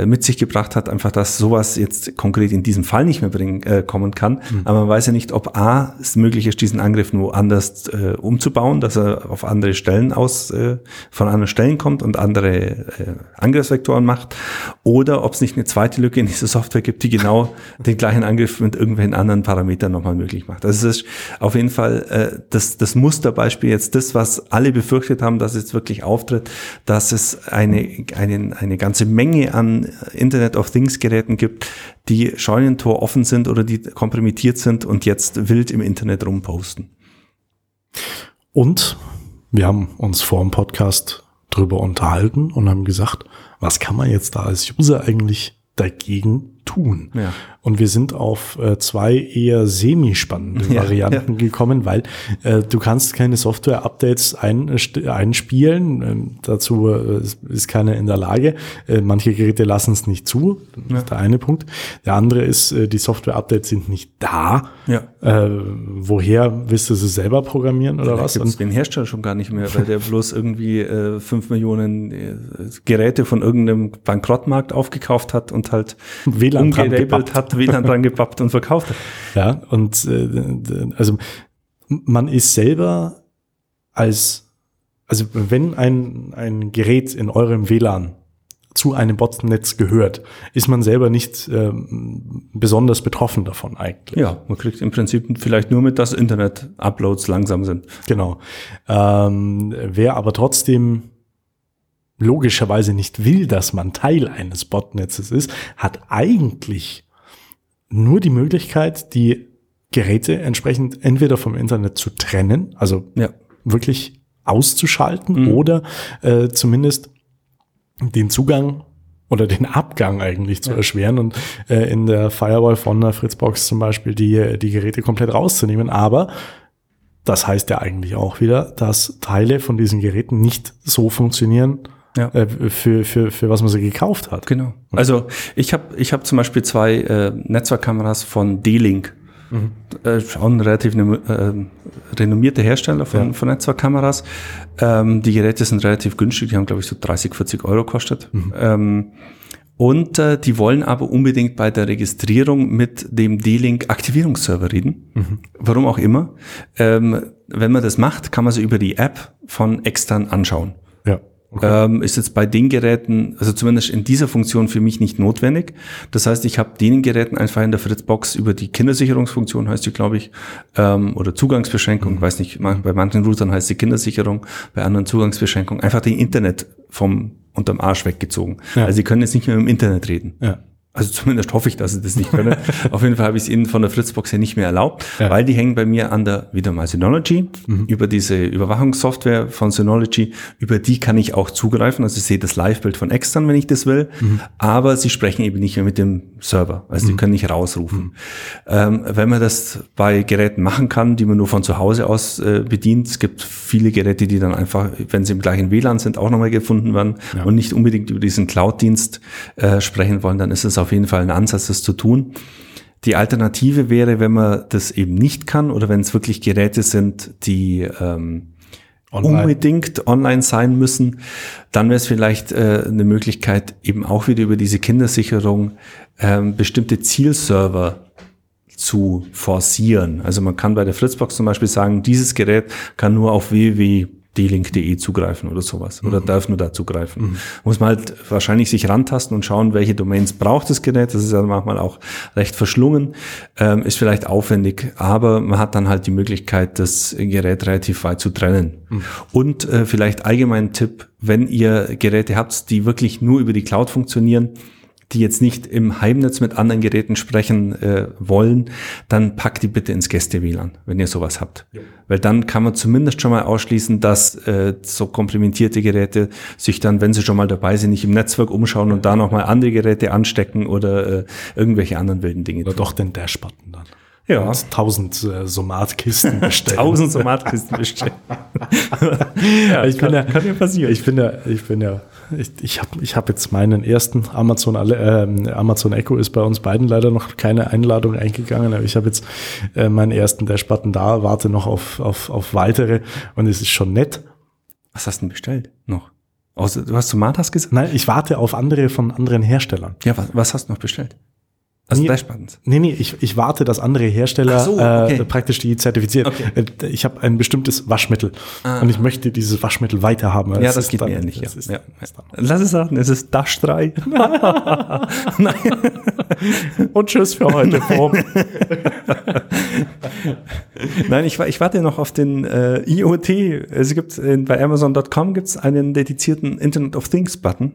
mit sich gebracht hat, einfach, dass sowas jetzt konkret in diesem Fall nicht mehr bringen, äh, kommen kann. Aber man weiß ja nicht, ob A, es möglich ist, diesen Angriff nur anders äh, umzubauen, dass er auf andere Stellen aus, äh, von anderen Stellen kommt und andere äh, Angriffsvektoren macht, oder ob es nicht eine zweite Lücke in dieser Software gibt, die genau den gleichen Angriff mit irgendwelchen anderen Parametern nochmal möglich macht. Also es ist auf jeden Fall äh, das, das Musterbeispiel jetzt das, was alle befürchtet haben, dass es jetzt wirklich auftritt, dass es eine, eine, eine ganze Menge an Internet of Things Geräten gibt, die Scheunentor offen sind oder die kompromittiert sind und jetzt wild im Internet rumposten. Und wir haben uns vor dem Podcast drüber unterhalten und haben gesagt, was kann man jetzt da als User eigentlich dagegen tun? Ja. Und wir sind auf äh, zwei eher semi-spannende Ja, Varianten gekommen, weil äh, du kannst keine Software-Updates einst- einspielen. Ähm, dazu äh, ist- keiner in der Lage. Äh, manche Geräte lassen es nicht zu. Das ist der eine Punkt. Der andere ist, äh, die Software-Updates sind nicht da. Ja. Äh, woher willst du sie selber programmieren oder was? Gibt es den Hersteller schon gar nicht mehr, weil der bloß irgendwie 5 Millionen Geräte von irgendeinem Bankrottmarkt aufgekauft hat und halt WLAN umgelabelt hat, WLAN dran gepappt und verkauft hat. Ja, und äh, also man ist selber als, also wenn ein, ein Gerät in eurem WLAN zu einem Botnetz gehört, ist man selber nicht ähm, besonders betroffen davon eigentlich. Ja, man kriegt im Prinzip vielleicht nur mit, dass Internet-Uploads langsam sind. Genau. Ähm, wer aber trotzdem logischerweise nicht will, dass man Teil eines Botnetzes ist, hat eigentlich nur die Möglichkeit, die Geräte entsprechend entweder vom Internet zu trennen, also Ja. wirklich auszuschalten oder äh, zumindest den Zugang oder den Abgang eigentlich zu erschweren und äh, in der Firewall von der Fritzbox zum Beispiel die, die Geräte komplett rauszunehmen. Aber das heißt ja eigentlich auch wieder, dass Teile von diesen Geräten nicht so funktionieren, Ja. äh, für, für, für was man sie gekauft hat. Genau. Also ich habe ich hab zum Beispiel zwei äh, Netzwerkkameras von D-Link. Äh, auch ein relativ äh, renommierter Hersteller von, Ja. von Netzwerkkameras. Ähm, die Geräte sind relativ günstig, die haben glaube ich so 30, 40 Euro kostet. Ähm, und äh, die wollen aber unbedingt bei der Registrierung mit dem D-Link Aktivierungsserver reden. Warum auch immer. Ähm, wenn man das macht, kann man sie über die App von extern anschauen. Ja. Ähm, ist jetzt bei den Geräten, also zumindest in dieser Funktion für mich nicht notwendig. Das heißt, ich habe den Geräten einfach in der Fritzbox über die Kindersicherungsfunktion, heißt die, glaube ich, ähm, oder Zugangsbeschränkung, weiß nicht, bei manchen Routern heißt die Kindersicherung, bei anderen Zugangsbeschränkung, einfach den Internet vom unterm Arsch weggezogen. Ja. Also sie können jetzt nicht mehr im Internet reden. Ja. Also zumindest hoffe ich, dass sie das nicht können. Auf jeden Fall habe ich es ihnen von der Fritzbox her nicht mehr erlaubt, ja. weil die hängen bei mir an der, wieder mal Synology, mhm. über diese Überwachungssoftware von Synology, über die kann ich auch zugreifen. Also ich sehe das Live-Bild von extern, wenn ich das will, mhm. aber sie sprechen eben nicht mehr mit dem Server. Also mhm. die können nicht rausrufen. Mhm. Ähm, wenn man das bei Geräten machen kann, die man nur von zu Hause aus äh, bedient, es gibt viele Geräte, die dann einfach, wenn sie im gleichen WLAN sind, auch nochmal gefunden werden ja. und nicht unbedingt über diesen Cloud-Dienst äh, sprechen wollen, dann ist es auf jeden Fall ein Ansatz, das zu tun. Die Alternative wäre, wenn man das eben nicht kann oder wenn es wirklich Geräte sind, die ähm, online. unbedingt online sein müssen, dann wäre es vielleicht äh, eine Möglichkeit, eben auch wieder über diese Kindersicherung ähm, bestimmte Zielserver zu forcieren. Also man kann bei der Fritzbox zum Beispiel sagen, dieses Gerät kann nur auf www d-link.de zugreifen oder sowas. Oder mhm. darf nur da zugreifen. Mhm. Muss man halt wahrscheinlich sich rantasten und schauen, welche Domains braucht das Gerät. Das ist ja manchmal auch recht verschlungen, ähm, ist vielleicht aufwendig, aber man hat dann halt die Möglichkeit, das Gerät relativ weit zu trennen. Mhm. Und äh, vielleicht allgemein Tipp, wenn ihr Geräte habt, die wirklich nur über die Cloud funktionieren, die jetzt nicht im Heimnetz mit anderen Geräten sprechen äh, wollen, dann packt die bitte ins Gäste-WLAN, wenn ihr sowas habt. Ja. Weil dann kann man zumindest schon mal ausschließen, dass äh, so komplementierte Geräte sich dann, wenn sie schon mal dabei sind, nicht im Netzwerk umschauen und da nochmal andere Geräte anstecken oder äh, irgendwelche anderen wilden Dinge. Oder tun. doch den Dash-Button dann. Ja. tausend äh, Somatkisten bestellen. tausend Somatkisten bestellen. ja, ich kann, bin ja, kann ja passieren. Ich bin ja, ich bin ja ich, ich habe ich hab jetzt meinen ersten Amazon, äh, Amazon Echo ist bei uns beiden leider noch keine Einladung eingegangen, aber ich habe jetzt äh, meinen ersten Dash-Button da, warte noch auf, auf, auf weitere und es ist schon nett. Was hast du denn bestellt noch? Außer, du hast Tomatas gesagt? Nein, ich warte auf andere von anderen Herstellern. Ja, was, was hast du noch bestellt? Also nee, Flashbuttons. Nee, nee, ich, ich warte, dass andere Hersteller so, okay. äh, praktisch die zertifizieren. Okay. Äh, ich habe ein bestimmtes Waschmittel ah. und ich möchte dieses Waschmittel weiterhaben. Ja, das geht dann, mir ähnlich. Ja. Ist, ja. Lass es sagen, es ist Dash 3. Nein. und tschüss für heute. Nein, ich, ich warte noch auf den äh, IoT. Es gibt äh, bei Amazon.com gibt es einen dedizierten Internet of Things Button.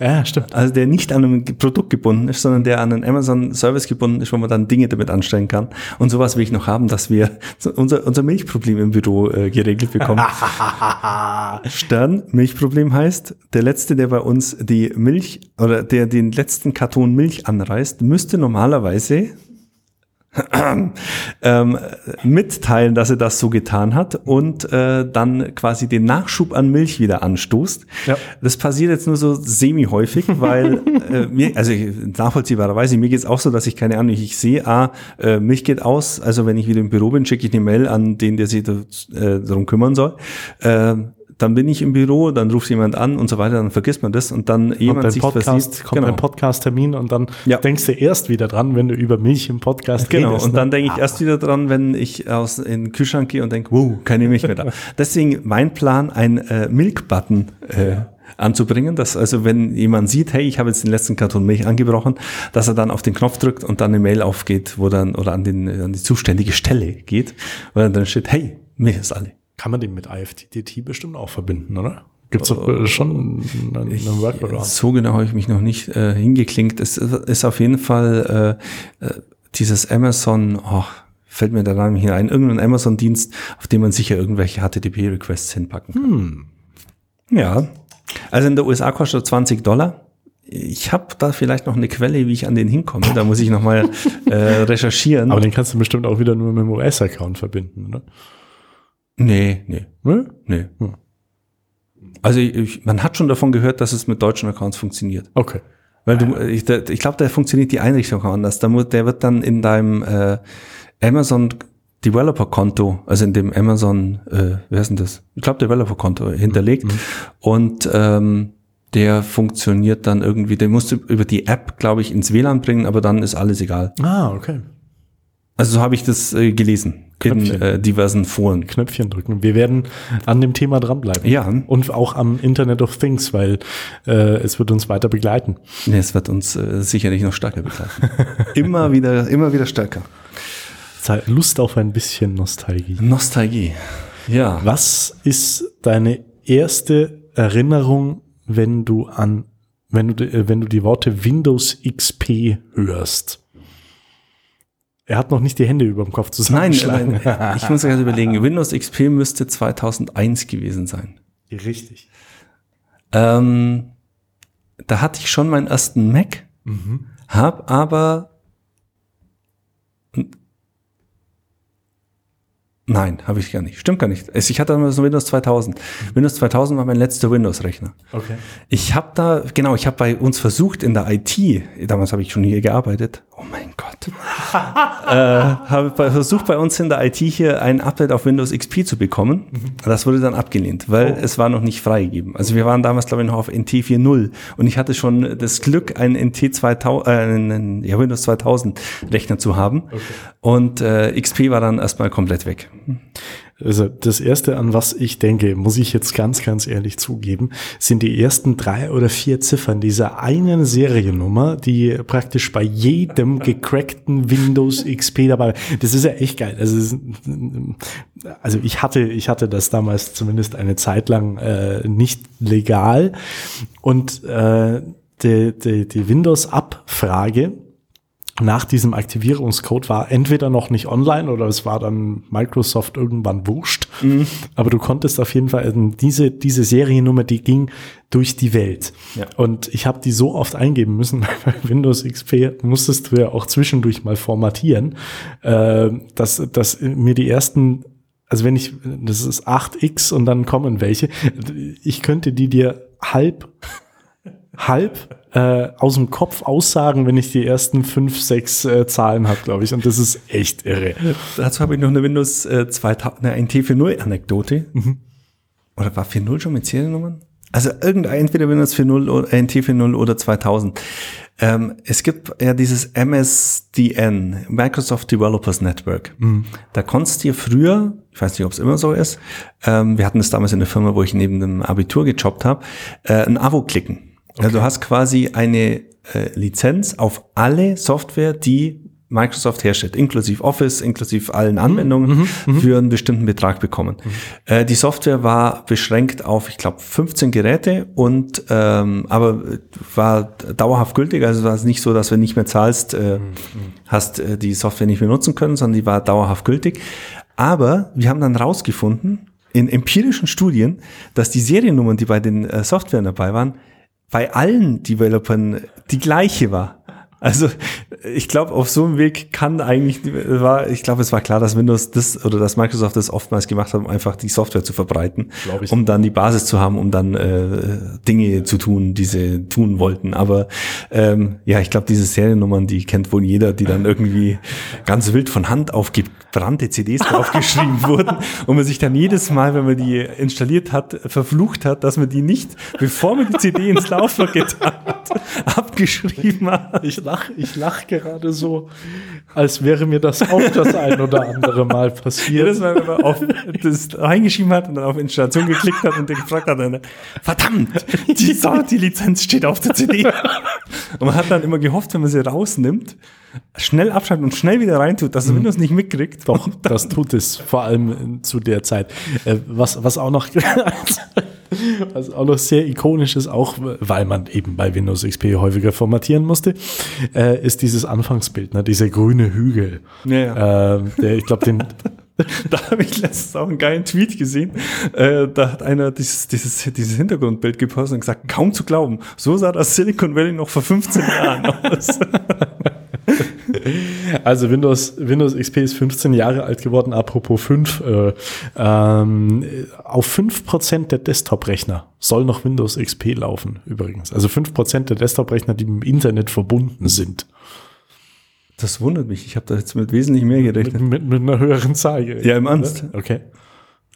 Ja, stimmt. Also der nicht an einem Produkt gebunden ist, sondern der an einen Amazon Service gebunden ist, wo man dann Dinge damit anstellen kann. Und sowas will ich noch haben, dass wir unser, unser Milchproblem im Büro äh, geregelt bekommen. Stern, Milchproblem heißt, der letzte, der bei uns die Milch oder der den letzten Karton Milch anreißt, müsste normalerweise ähm, mitteilen, dass er das so getan hat und äh, dann quasi den Nachschub an Milch wieder anstoßt. Ja. Das passiert jetzt nur so semi-häufig, weil äh, mir, also nachvollziehbarerweise, mir geht's auch so, dass ich keine Ahnung, ich, ich sehe, ah, äh, Milch geht aus, also wenn ich wieder im Büro bin, schicke ich eine Mail an den, der sich da, äh, darum kümmern soll. Äh, dann bin ich im Büro, dann ruft jemand an und so weiter, dann vergisst man das und dann jemand sich Podcast, versieht. Kommt genau. ein Podcast-Termin und dann ja. denkst du erst wieder dran, wenn du über Milch im Podcast Genau, redest, und ne? dann denke ich ah. erst wieder dran, wenn ich aus in den Kühlschrank gehe und denke, wow, keine Milch mehr da. Deswegen mein Plan, ein äh, Milk-Button äh, anzubringen, dass also wenn jemand sieht, hey, ich habe jetzt den letzten Karton Milch angebrochen, dass er dann auf den Knopf drückt und dann eine Mail aufgeht, wo dann oder an, den, an die zuständige Stelle geht, wo dann steht, hey, Milch ist alle. Kann man den mit IFTTT bestimmt auch verbinden, oder? Gibt es doch äh, schon einen, einen Workaround? So genau habe ich mich noch nicht äh, hingeklinkt. Es ist auf jeden Fall äh, äh, dieses Amazon, oh, fällt mir der Name hier ein, irgendein Amazon-Dienst, auf dem man sicher irgendwelche HTTP-Requests hinpacken kann. Hm. Ja, also in der USA kostet 20 Dollar. Ich habe da vielleicht noch eine Quelle, wie ich an den hinkomme. Da muss ich nochmal äh, recherchieren. Aber den kannst du bestimmt auch wieder nur mit dem US-Account verbinden, oder? Nee, nee. Nee? Nee. Also ich, man hat schon davon gehört, dass es mit deutschen Accounts funktioniert. Okay. Weil du, ich, ich glaube, da funktioniert die Einrichtung auch anders. Der wird dann in deinem äh, Amazon Developer Konto, also in dem Amazon, äh, wer ist denn das? Ich glaube Developer Konto hinterlegt mhm. und ähm, der funktioniert dann irgendwie, den musst du über die App, glaube ich, ins WLAN bringen, aber dann ist alles egal. Ah, okay. Also so habe ich das äh, gelesen Knöpfchen. in äh, diversen Foren. Knöpfchen drücken. Wir werden an dem Thema dranbleiben. Ja. Und auch am Internet of Things, weil äh, es wird uns weiter begleiten. Nee, es wird uns äh, sicherlich noch stärker begleiten. immer wieder, immer wieder stärker. Lust auf ein bisschen Nostalgie. Nostalgie. Ja. Was ist deine erste Erinnerung, wenn du an wenn du, äh, wenn du die Worte Windows XP hörst. Er hat noch nicht die Hände über dem Kopf Nein, zusammengeschlagen. nein, ich muss gerade überlegen. Windows XP müsste 2001 gewesen sein. Richtig. Ähm, da hatte ich schon meinen ersten Mac, hab aber Nein, habe ich gar nicht. Stimmt gar nicht. Ich hatte damals so Windows 2000. Windows 2000 war mein letzter Windows-Rechner. Okay. Ich habe da, genau, ich habe bei uns versucht in der IT, damals habe ich schon hier gearbeitet, oh mein Gott, äh, habe versucht bei uns in der IT hier ein Update auf Windows XP zu bekommen. Das wurde dann abgelehnt, weil es war noch nicht freigegeben. Also wir waren damals, glaube ich, noch auf NT 4.0 und ich hatte schon das Glück, einen NT 2000, äh, einen, ja, Windows 2000 Rechner zu haben. Und äh, XP war dann erstmal komplett weg. Also das erste, an was ich denke, muss ich jetzt ganz, ganz ehrlich zugeben, sind die ersten drei oder vier Ziffern dieser einen Seriennummer, die praktisch bei jedem gecrackten Windows XP dabei. Das ist ja echt geil. Also, also ich hatte, ich hatte das damals zumindest eine Zeit lang äh, nicht legal und äh, die, die, die Windows-Abfrage nach diesem Aktivierungscode war entweder noch nicht online oder es war dann Microsoft irgendwann wurscht. Aber du konntest auf jeden Fall, also diese, diese Seriennummer, die ging durch die Welt. Ja. Und ich habe die so oft eingeben müssen, bei Windows XP musstest du ja auch zwischendurch mal formatieren, äh, dass, dass mir die ersten also wenn ich, das ist 8x und dann kommen welche, ich könnte die dir halb halb äh, aus dem Kopf aussagen, wenn ich die ersten fünf, sechs äh, Zahlen habe, glaube ich. Und das ist echt irre. Dazu habe ich noch eine Windows äh, 2000, eine NT 4.0 Anekdote. Oder war 4.0 schon mit Seriennummern? Also irgendein, entweder Windows 4.0 oder NT 4.0 oder 2000. Ähm, es gibt ja dieses MSDN, Microsoft Developers Network. Da konntest du dir früher, ich weiß nicht, ob es immer so ist, ähm, wir hatten das damals in der Firma, wo ich neben dem Abitur gejobbt habe, äh, ein Abo klicken. Also du hast quasi eine äh, Lizenz auf alle Software, die Microsoft herstellt, inklusive Office, inklusive allen Anwendungen, für einen bestimmten Betrag bekommen. Äh, die Software war beschränkt auf, ich glaube, 15 Geräte und ähm, aber war dauerhaft gültig. Also war es nicht so, dass wenn nicht mehr zahlst, äh, hast äh, die Software nicht mehr nutzen können, sondern die war dauerhaft gültig. Aber wir haben dann rausgefunden in empirischen Studien, dass die Seriennummern, die bei den äh, Softwaren dabei waren, bei allen Developern die gleiche war. Also ich glaube, auf so einem Weg kann eigentlich, war, ich glaube, es war klar, dass Windows das oder dass Microsoft das oftmals gemacht hat, um einfach die Software zu verbreiten, um dann die Basis zu haben, um dann äh, Dinge zu tun, die sie tun wollten. Aber ähm, ja, ich glaube, diese Seriennummern, die kennt wohl jeder, die dann irgendwie ganz wild von Hand auf gebrannte CDs draufgeschrieben wurden und man sich dann jedes Mal, wenn man die installiert hat, verflucht hat, dass man die nicht, bevor man die CD ins Laufwerk getan hat, abgeschrieben hat. Ich lach, ich lach gerade so, als wäre mir das auch das ein oder andere Mal passiert. Jedes Mal, wenn man auf das reingeschrieben hat und dann auf Installation geklickt hat und der gefragt hat, dann, verdammt, die, die Lizenz steht auf der CD. Und man hat dann immer gehofft, wenn man sie rausnimmt, schnell abschaltet und schnell wieder reintut, dass das Windows nicht mitkriegt. Doch, das tut es, vor allem zu der Zeit. Äh, Was, was auch noch, was auch noch sehr ikonisch ist, auch weil man eben bei Windows XP häufiger formatieren musste, äh, ist dieses Anfangsbild, ne, dieser grüne Hügel. Ja, ja. Ähm, der, ich glaube, den, Da habe ich letztens auch einen geilen Tweet gesehen. Äh, da hat einer dieses, dieses, dieses Hintergrundbild gepostet und gesagt, kaum zu glauben, so sah das Silicon Valley noch vor 15 Jahren aus. Also Windows, Windows XP ist 15 Jahre alt geworden, apropos 5. Äh, ähm, auf 5% der Desktop-Rechner soll noch Windows XP laufen, übrigens. Also 5% der Desktop-Rechner, die mit dem Internet verbunden sind. Das wundert mich. Ich habe da jetzt mit wesentlich mehr Mit, gerechnet. mit, mit einer höheren Zahl. gerechnet, Ja, im Ernst. ne? Okay.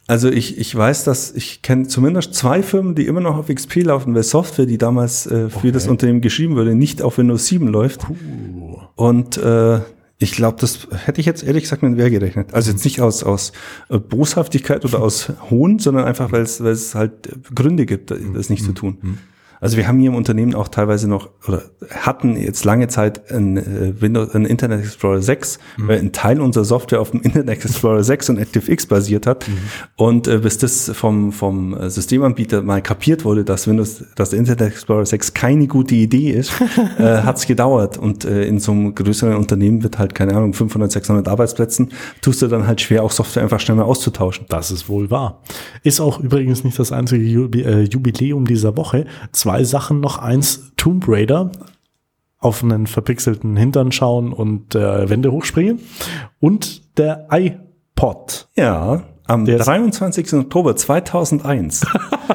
Also ich, ich weiß, dass ich kenne zumindest zwei Firmen, die immer noch auf XP laufen, weil Software, die damals äh, für Okay. das Unternehmen geschrieben wurde, nicht auf Windows 7 läuft. Und äh, ich glaube, das hätte ich jetzt ehrlich gesagt mit wer gerechnet. Also jetzt nicht aus, aus äh, Boshaftigkeit oder aus Hohn, sondern einfach, weil es weil es halt Gründe gibt, das nicht zu tun. Also wir haben hier im Unternehmen auch teilweise noch oder hatten jetzt lange Zeit ein äh, Windows, ein Internet Explorer 6, mhm. weil ein Teil unserer Software auf dem Internet Explorer 6 und ActiveX basiert hat. Mhm. Und äh, bis das vom, vom Systemanbieter mal kapiert wurde, dass Windows, dass der Internet Explorer 6 keine gute Idee ist, äh, hat es gedauert. Und äh, in so einem größeren Unternehmen wird halt, keine Ahnung, 500, 600 Arbeitsplätzen, tust du dann halt schwer, auch Software einfach schnell mal auszutauschen. Das ist wohl wahr. Ist auch übrigens nicht das einzige äh, Jubiläum dieser Woche. Zwei Sachen noch. Eins, Tomb Raider auf einen verpixelten Hintern schauen und äh, Wände hochspringen. Und der iPod. Ja, am der 23. Oktober 2001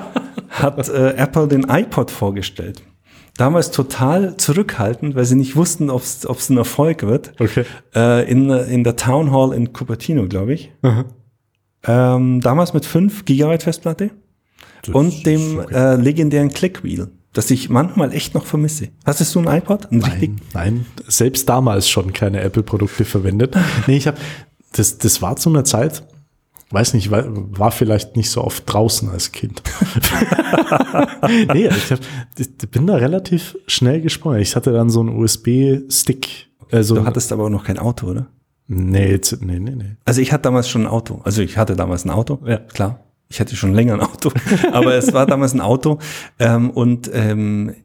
hat äh, Apple den iPod vorgestellt. Damals total zurückhaltend, weil sie nicht wussten, ob es ein Erfolg wird. Okay. Äh, in, in der Town Hall in Cupertino, glaube ich. Ähm, damals mit 5 Gigabyte Festplatte das und dem okay. äh, legendären Clickwheel das ich manchmal echt noch vermisse. Hattest du ein iPod? Ein nein, nein, selbst damals schon keine Apple-Produkte verwendet. nee, ich habe, das, das war zu einer Zeit, weiß nicht, war, war vielleicht nicht so oft draußen als Kind. nee, ich, hab, ich bin da relativ schnell gesprungen. Ich hatte dann so einen USB-Stick. Also, du hattest aber auch noch kein Auto, oder? Nee, nee, nee, nee. Also ich hatte damals schon ein Auto. Also ich hatte damals ein Auto, ja. klar ich hatte schon länger ein Auto, aber es war damals ein Auto ähm, und ähm,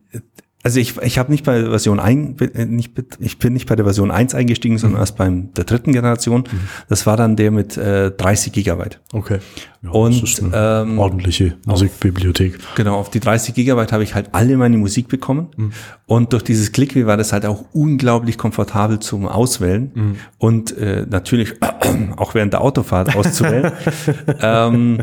also ich, ich habe nicht bei Version 1, äh, nicht, ich bin nicht bei der Version 1 eingestiegen, sondern mhm. erst beim der dritten Generation. Mhm. Das war dann der mit äh, 30 Gigabyte. Okay. Ja, und ähm, ordentliche Musikbibliothek. Auf, genau, auf die 30 Gigabyte habe ich halt alle meine Musik bekommen. Mhm. Und durch dieses Clickwheel war das halt auch unglaublich komfortabel zum Auswählen mhm. und äh, natürlich auch während der Autofahrt auszuwählen. ähm,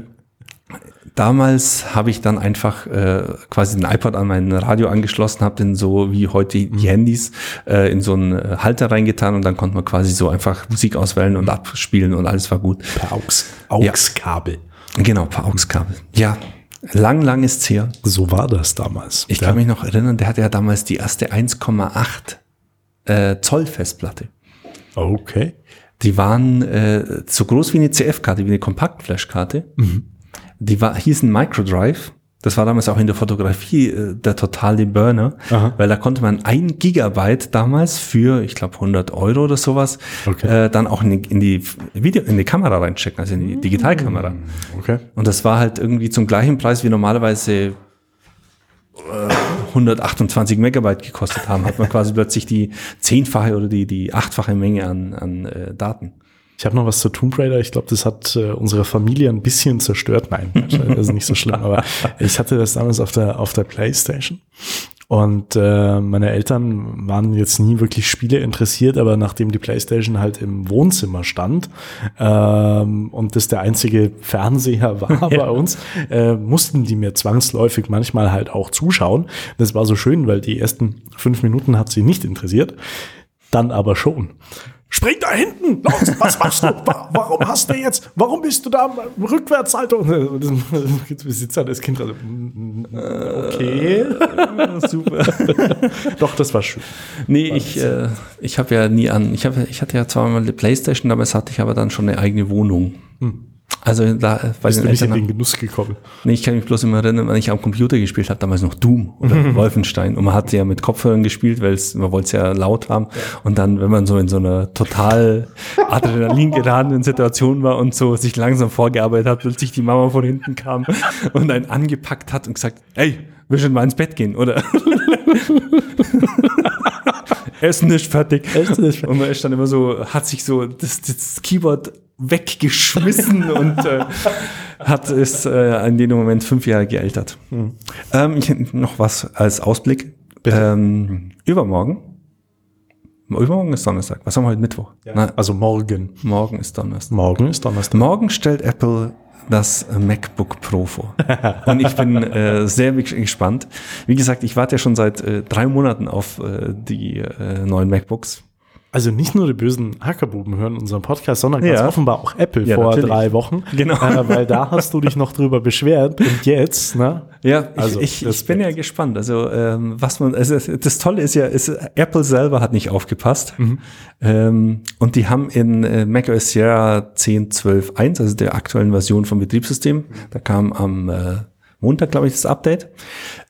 damals habe ich dann einfach äh, quasi den iPod an mein Radio angeschlossen, habe den so wie heute die mhm. Handys äh, in so einen äh, Halter reingetan und dann konnte man quasi so einfach Musik auswählen und abspielen und alles war gut. Per AUX, AUX-Kabel. Ja. Genau, per AUX-Kabel. Ja, lang, lang ist's her. So war das damals. Ich ja. kann mich noch erinnern, der hatte ja damals die erste 1,8 äh, Zoll Festplatte. Okay. Die waren äh, so groß wie eine CF-Karte, wie eine Kompaktflash-Karte. Mhm die war, hießen Microdrive. Das war damals auch in der Fotografie äh, der totale Burner, Aha. weil da konnte man ein Gigabyte damals für, ich glaube, 100 Euro oder sowas, okay. äh, dann auch in die, in die Video, in die Kamera reinstecken, also in die mm. Digitalkamera. Okay. Und das war halt irgendwie zum gleichen Preis wie normalerweise äh, 128 Megabyte gekostet haben, hat man quasi plötzlich die zehnfache oder die, die achtfache Menge an, an äh, Daten. Ich habe noch was zu Tomb Raider. Ich glaube, das hat äh, unsere Familie ein bisschen zerstört. Nein, das ist nicht so schlimm. Aber ich hatte das damals auf der auf der PlayStation. Und äh, meine Eltern waren jetzt nie wirklich Spiele interessiert, aber nachdem die PlayStation halt im Wohnzimmer stand ähm, und das der einzige Fernseher war ja. bei uns, äh, mussten die mir zwangsläufig manchmal halt auch zuschauen. Das war so schön, weil die ersten fünf Minuten hat sie nicht interessiert, dann aber schon spring da hinten, los, was machst du? Warum hast du jetzt, warum bist du da Rückwärtshaltung? Wir sitzen das Kind also, okay. Super. Doch, das war schön. Nee, ich, äh, ich habe ja nie an, ich, hab, ich hatte ja zwar mal eine Playstation, damals hatte ich aber dann schon eine eigene Wohnung. Hm. Also da äh, weil Bist du nicht in den Genuss gekommen? Nee, ich kann mich bloß immer erinnern, wenn ich am Computer gespielt habe, damals noch Doom oder Wolfenstein. Und man hat ja mit Kopfhörern gespielt, weil man wollte es ja laut haben. Und dann, wenn man so in so einer total Adrenalin geladenen Situation war und so sich langsam vorgearbeitet hat, plötzlich die Mama von hinten kam und einen angepackt hat und gesagt, ey, willst du mal ins Bett gehen, oder? Essen ist fertig. Essen ist fertig. Und man ist dann immer so, hat sich so das, das Keyboard weggeschmissen und äh, hat es äh, in dem Moment fünf Jahre gealtert. Mhm. Ähm, noch was als Ausblick. Ähm, übermorgen. Übermorgen ist Donnerstag. Was haben wir heute Mittwoch? Ja. Na, also morgen. Morgen ist Donnerstag. Morgen ist Donnerstag. Morgen stellt Apple das MacBook Pro vor. Und ich bin äh, sehr gespannt. Wie gesagt, ich warte ja schon seit äh, drei Monaten auf äh, die äh, neuen MacBooks. Also nicht nur die bösen Hackerbuben hören unseren Podcast, sondern ganz ja. offenbar auch Apple ja, vor natürlich. drei Wochen. Genau. Äh, weil da hast du dich noch drüber beschwert und jetzt, ne? Ja, also ich, ich, ich bin ja gespannt. Also ähm, was man, also das Tolle ist ja, ist, Apple selber hat nicht aufgepasst. Mhm. Ähm, und die haben in äh, macOS Sierra 10.12.1, also der aktuellen Version vom Betriebssystem, da kam am äh, Montag, glaube ich, das Update,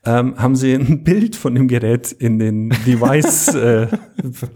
ähm, haben sie ein Bild von dem Gerät in den Device, äh,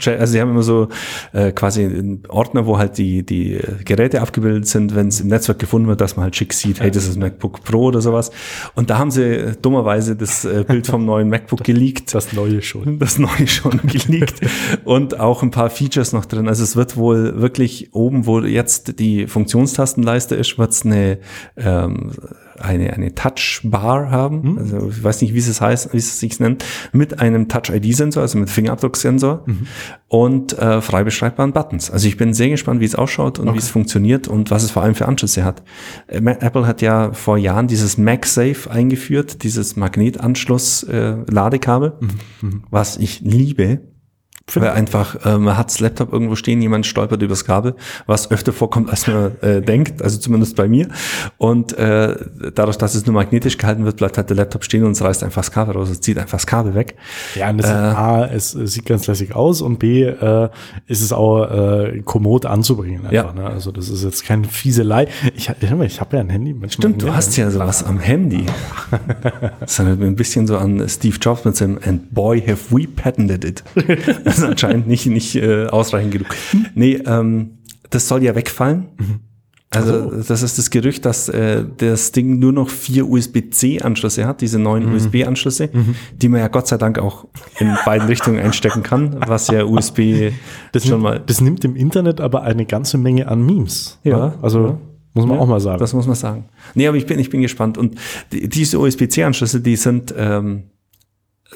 also sie haben immer so äh, quasi einen Ordner, wo halt die, die Geräte abgebildet sind, wenn es im Netzwerk gefunden wird, dass man halt schick sieht, hey, das ist ein MacBook Pro oder sowas. Und da haben sie äh, dummerweise das äh, Bild vom neuen MacBook geleakt. Das neue schon. Das neue schon geleakt. und auch ein paar Features noch drin. Also es wird wohl wirklich oben, wo jetzt die Funktionstastenleiste ist, wird es eine ähm, eine, eine Touch-Bar haben, mhm. also ich weiß nicht, wie es heißt, wie es sich nennt, mit einem Touch-ID-Sensor, also mit Fingerabdrucksensor mhm. und äh, frei beschreibbaren Buttons. Also ich bin sehr gespannt, wie es ausschaut und okay. wie es funktioniert und was es vor allem für Anschlüsse hat. Äh, Apple hat ja vor Jahren dieses MagSafe eingeführt, dieses Magnetanschluss-Ladekabel, äh, mhm. was ich liebe weil einfach, äh, man hat das Laptop irgendwo stehen, jemand stolpert übers Kabel, was öfter vorkommt, als man äh, denkt, also zumindest bei mir. Und äh, dadurch, dass es nur magnetisch gehalten wird, bleibt halt der Laptop stehen und es reißt einfach das Kabel raus, es zieht einfach das Kabel weg. Ja, und das äh, A, es, sieht ganz lässig aus und B, äh, ist es auch äh, kommod anzubringen. Einfach, ja. ne? Also das ist jetzt keine Fieselei. Ich, ich habe ja ein Handy. Stimmt, du hast ja sowas am Handy. das erinnert mir ein bisschen so an Steve Jobs mit seinem And boy have we patented it. ist anscheinend nicht, nicht äh, ausreichend genug. Nee, ähm, das soll ja wegfallen. Mhm. Also oh. das ist das Gerücht, dass äh, das Ding nur noch vier USB-C-Anschlüsse hat, diese neuen mhm. USB-Anschlüsse, mhm. die man ja Gott sei Dank auch in beiden Richtungen einstecken kann, was ja USB das schon nimmt, mal. Das nimmt im Internet aber eine ganze Menge an Memes. Ja, ne? also ja. muss man ja, auch mal sagen. Das muss man sagen. Nee, aber ich bin, ich bin gespannt. Und die, diese USB-C-Anschlüsse, die sind ähm,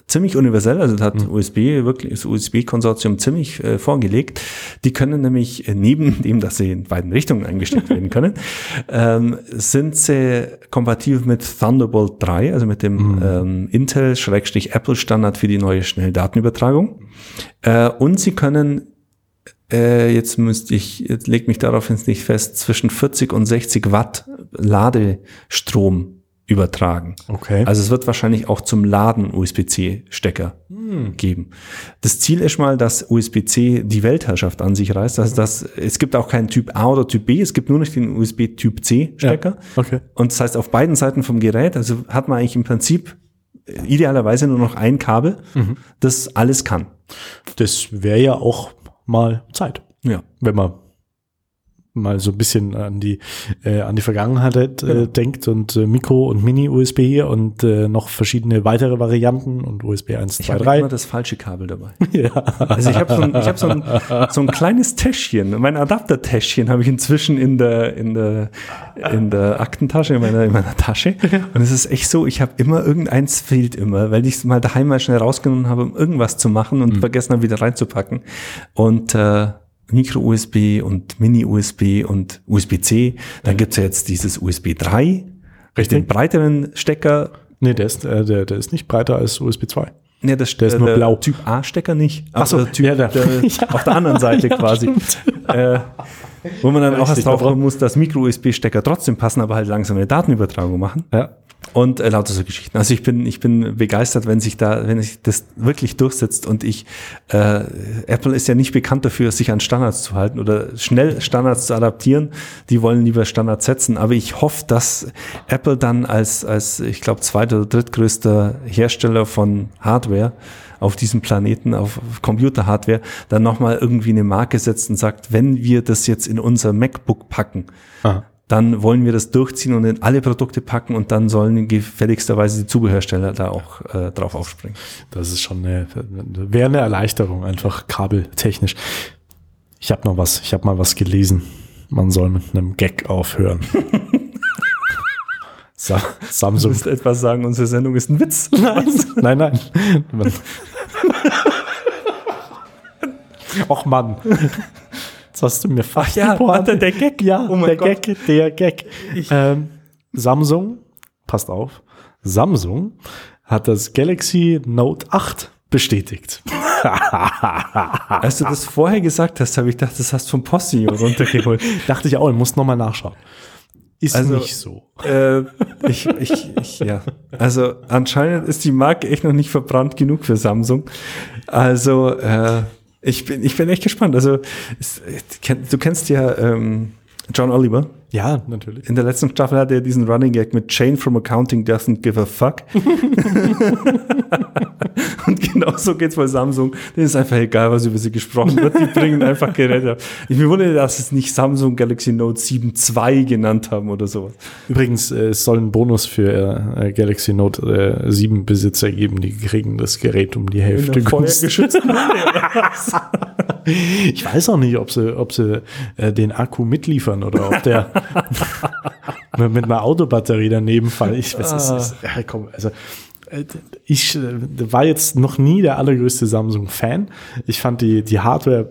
ziemlich universell, also das hat mhm. USB, wirklich das USB-Konsortium ziemlich äh, vorgelegt. Die können nämlich äh, neben dem, dass sie in beiden Richtungen eingesteckt werden können, ähm, sind sie kompatibel mit Thunderbolt 3, also mit dem mhm. ähm, Intel-Apple-Standard für die neue Schnelldatenübertragung. Äh, und sie können äh, jetzt müsste ich, jetzt leg mich darauf jetzt nicht fest, zwischen 40 und 60 Watt Ladestrom übertragen. Okay. Also es wird wahrscheinlich auch zum Laden USB-C-Stecker hm. geben. Das Ziel ist mal, dass USB-C die Weltherrschaft an sich reißt. Also das, es gibt auch keinen Typ A oder Typ B, es gibt nur noch den USB-Typ C-Stecker. Ja, okay. Und das heißt, auf beiden Seiten vom Gerät, also hat man eigentlich im Prinzip idealerweise nur noch ein Kabel, mhm. das alles kann. Das wäre ja auch mal Zeit. Ja. Wenn man mal so ein bisschen an die äh, an die Vergangenheit äh, genau. denkt und äh, Mikro und Mini USB und äh, noch verschiedene weitere Varianten und USB 1, ich 2, 3. Ich habe immer das falsche Kabel dabei. ja. Also ich habe so, ein, ich hab so, ein, so ein kleines Täschchen, mein Adaptertäschchen habe ich inzwischen in der in der in der Aktentasche in meiner in meiner Tasche und es ist echt so, ich habe immer irgendeins fehlt immer, weil ich es mal daheim mal schnell rausgenommen habe, um irgendwas zu machen und mhm. vergessen habe wieder reinzupacken und äh, Micro-USB und Mini-USB und USB-C. Dann gibt's ja jetzt dieses USB 3, Richtig. den breiteren Stecker. Nee, der ist, äh, der, der ist nicht breiter als USB 2. Nee, das, der ist nur blau. Typ A-Stecker nicht. Ach so, typ, ja, der, ja. auf der anderen Seite ja, quasi. Äh, wo man dann auch erst drauf kommen muss, dass Micro-USB-Stecker trotzdem passen, aber halt langsam eine Datenübertragung machen. Ja und äh, lauter so Geschichten. Also ich bin, ich bin begeistert, wenn sich da, wenn sich das wirklich durchsetzt und ich, äh, Apple ist ja nicht bekannt dafür, sich an Standards zu halten oder schnell Standards zu adaptieren. Die wollen lieber Standards setzen. Aber ich hoffe, dass Apple dann als, als ich glaube, zweiter oder drittgrößter Hersteller von Hardware auf diesem Planeten, auf Computer-Hardware, dann nochmal irgendwie eine Marke setzt und sagt, wenn wir das jetzt in unser MacBook packen, Aha dann wollen wir das durchziehen und in alle Produkte packen und dann sollen gefälligsterweise die Zubehörsteller da auch äh, drauf aufspringen. Das ist schon eine, wäre eine Erleichterung, einfach kabeltechnisch. Ich habe noch was, ich habe mal was gelesen. Man soll mit einem Gag aufhören. Sa Samsung. Du musst etwas sagen, unsere Sendung ist ein Witz. Nein, nein, nein. Och Mann. Jetzt hast du mir fast Ach ja, warte, der Gag, ja, oh der Gott. Gag, der Gag. Ähm, Samsung, passt auf, Samsung hat das Galaxy Note 8 bestätigt. Als du das vorher gesagt hast, habe ich gedacht, das hast du vom Postillon runtergeholt. Dachte ich auch, ich muss nochmal nachschauen. Ist also, nicht so. Äh, ich, ich, ich, ja. Also anscheinend ist die Marke echt noch nicht verbrannt genug für Samsung. Also äh, ich bin, ich bin echt gespannt. Also, es, du kennst ja ähm, John Oliver. Ja, natürlich. In der letzten Staffel hatte er diesen Running Gag mit Jane from Accounting doesn't give a fuck. und genau so geht's bei Samsung. Denen ist einfach egal, was über sie gesprochen wird. Die bringen einfach Geräte. Ich mir wundere, dass es nicht Samsung Galaxy Note 7 II genannt haben oder sowas. Übrigens, äh, es soll einen Bonus für äh, Galaxy Note äh, 7 Besitzer geben. Die kriegen das Gerät um die Hälfte günstiger. ich weiß auch nicht, ob sie, ob sie äh, den Akku mitliefern oder ob der mit einer Autobatterie daneben fallen. Ich weiß, es ist, ja, komm, also äh, ich äh, war jetzt noch nie der allergrößte Samsung-Fan. Ich fand die, die Hardware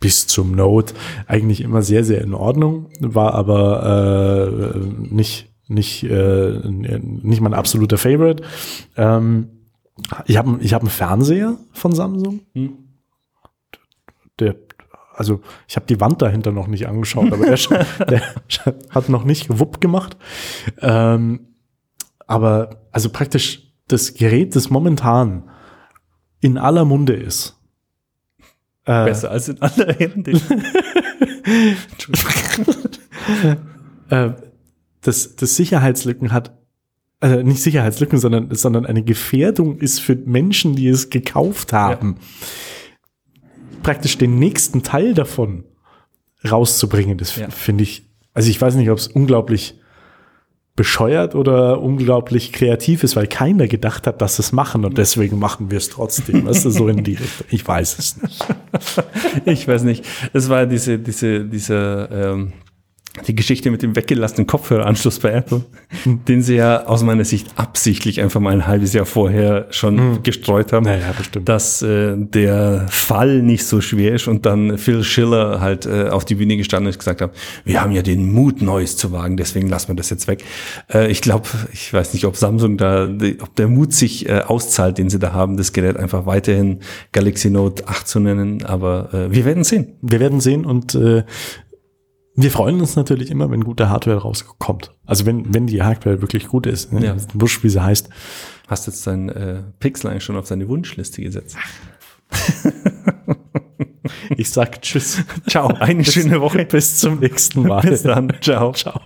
bis zum Note eigentlich immer sehr, sehr in Ordnung, war aber äh, nicht, nicht, äh, nicht mein absoluter Favorite. Ähm, ich habe ich hab einen Fernseher von Samsung. Hm. Der, also ich habe die Wand dahinter noch nicht angeschaut, aber der, der hat noch nicht gewuppt gemacht. Ähm, aber also praktisch das Gerät, das momentan in aller Munde ist. Äh, Besser als in aller Hände. äh, das, das Sicherheitslücken hat, also nicht Sicherheitslücken, sondern, sondern eine Gefährdung ist für Menschen, die es gekauft haben, ja. Praktisch den nächsten Teil davon rauszubringen. Das ja. finde ich, also ich weiß nicht, ob es unglaublich bescheuert oder unglaublich kreativ ist, weil keiner gedacht hat, dass es machen und deswegen machen wir es trotzdem. Weißt du, so in die Richtung. Ich weiß es nicht. ich weiß nicht. Es war diese, diese, diese ähm, die Geschichte mit dem weggelassenen Kopfhöreranschluss bei Apple, den sie ja aus meiner Sicht absichtlich einfach mal ein halbes Jahr vorher schon mhm. gestreut haben, naja, bestimmt. dass äh, der Fall nicht so schwer ist und dann Phil Schiller halt äh, auf die Bühne gestanden und gesagt hat, wir haben ja den Mut, Neues zu wagen, deswegen lassen wir das jetzt weg. Äh, ich glaube, ich weiß nicht, ob Samsung da, ob der Mut sich äh, auszahlt, den sie da haben, das Gerät einfach weiterhin Galaxy Note 8 zu nennen, aber äh, wir werden sehen. Wir werden sehen und äh, wir freuen uns natürlich immer, wenn gute Hardware rauskommt. Also wenn, wenn die Hardware wirklich gut ist. Ne? Ja. Wurscht, wie sie heißt. Hast jetzt dein äh, Pixel eigentlich schon auf seine Wunschliste gesetzt? ich sag Tschüss. Ciao. Eine bis, schöne Woche. Bis zum nächsten Mal. Bis dann. Ciao. Ciao.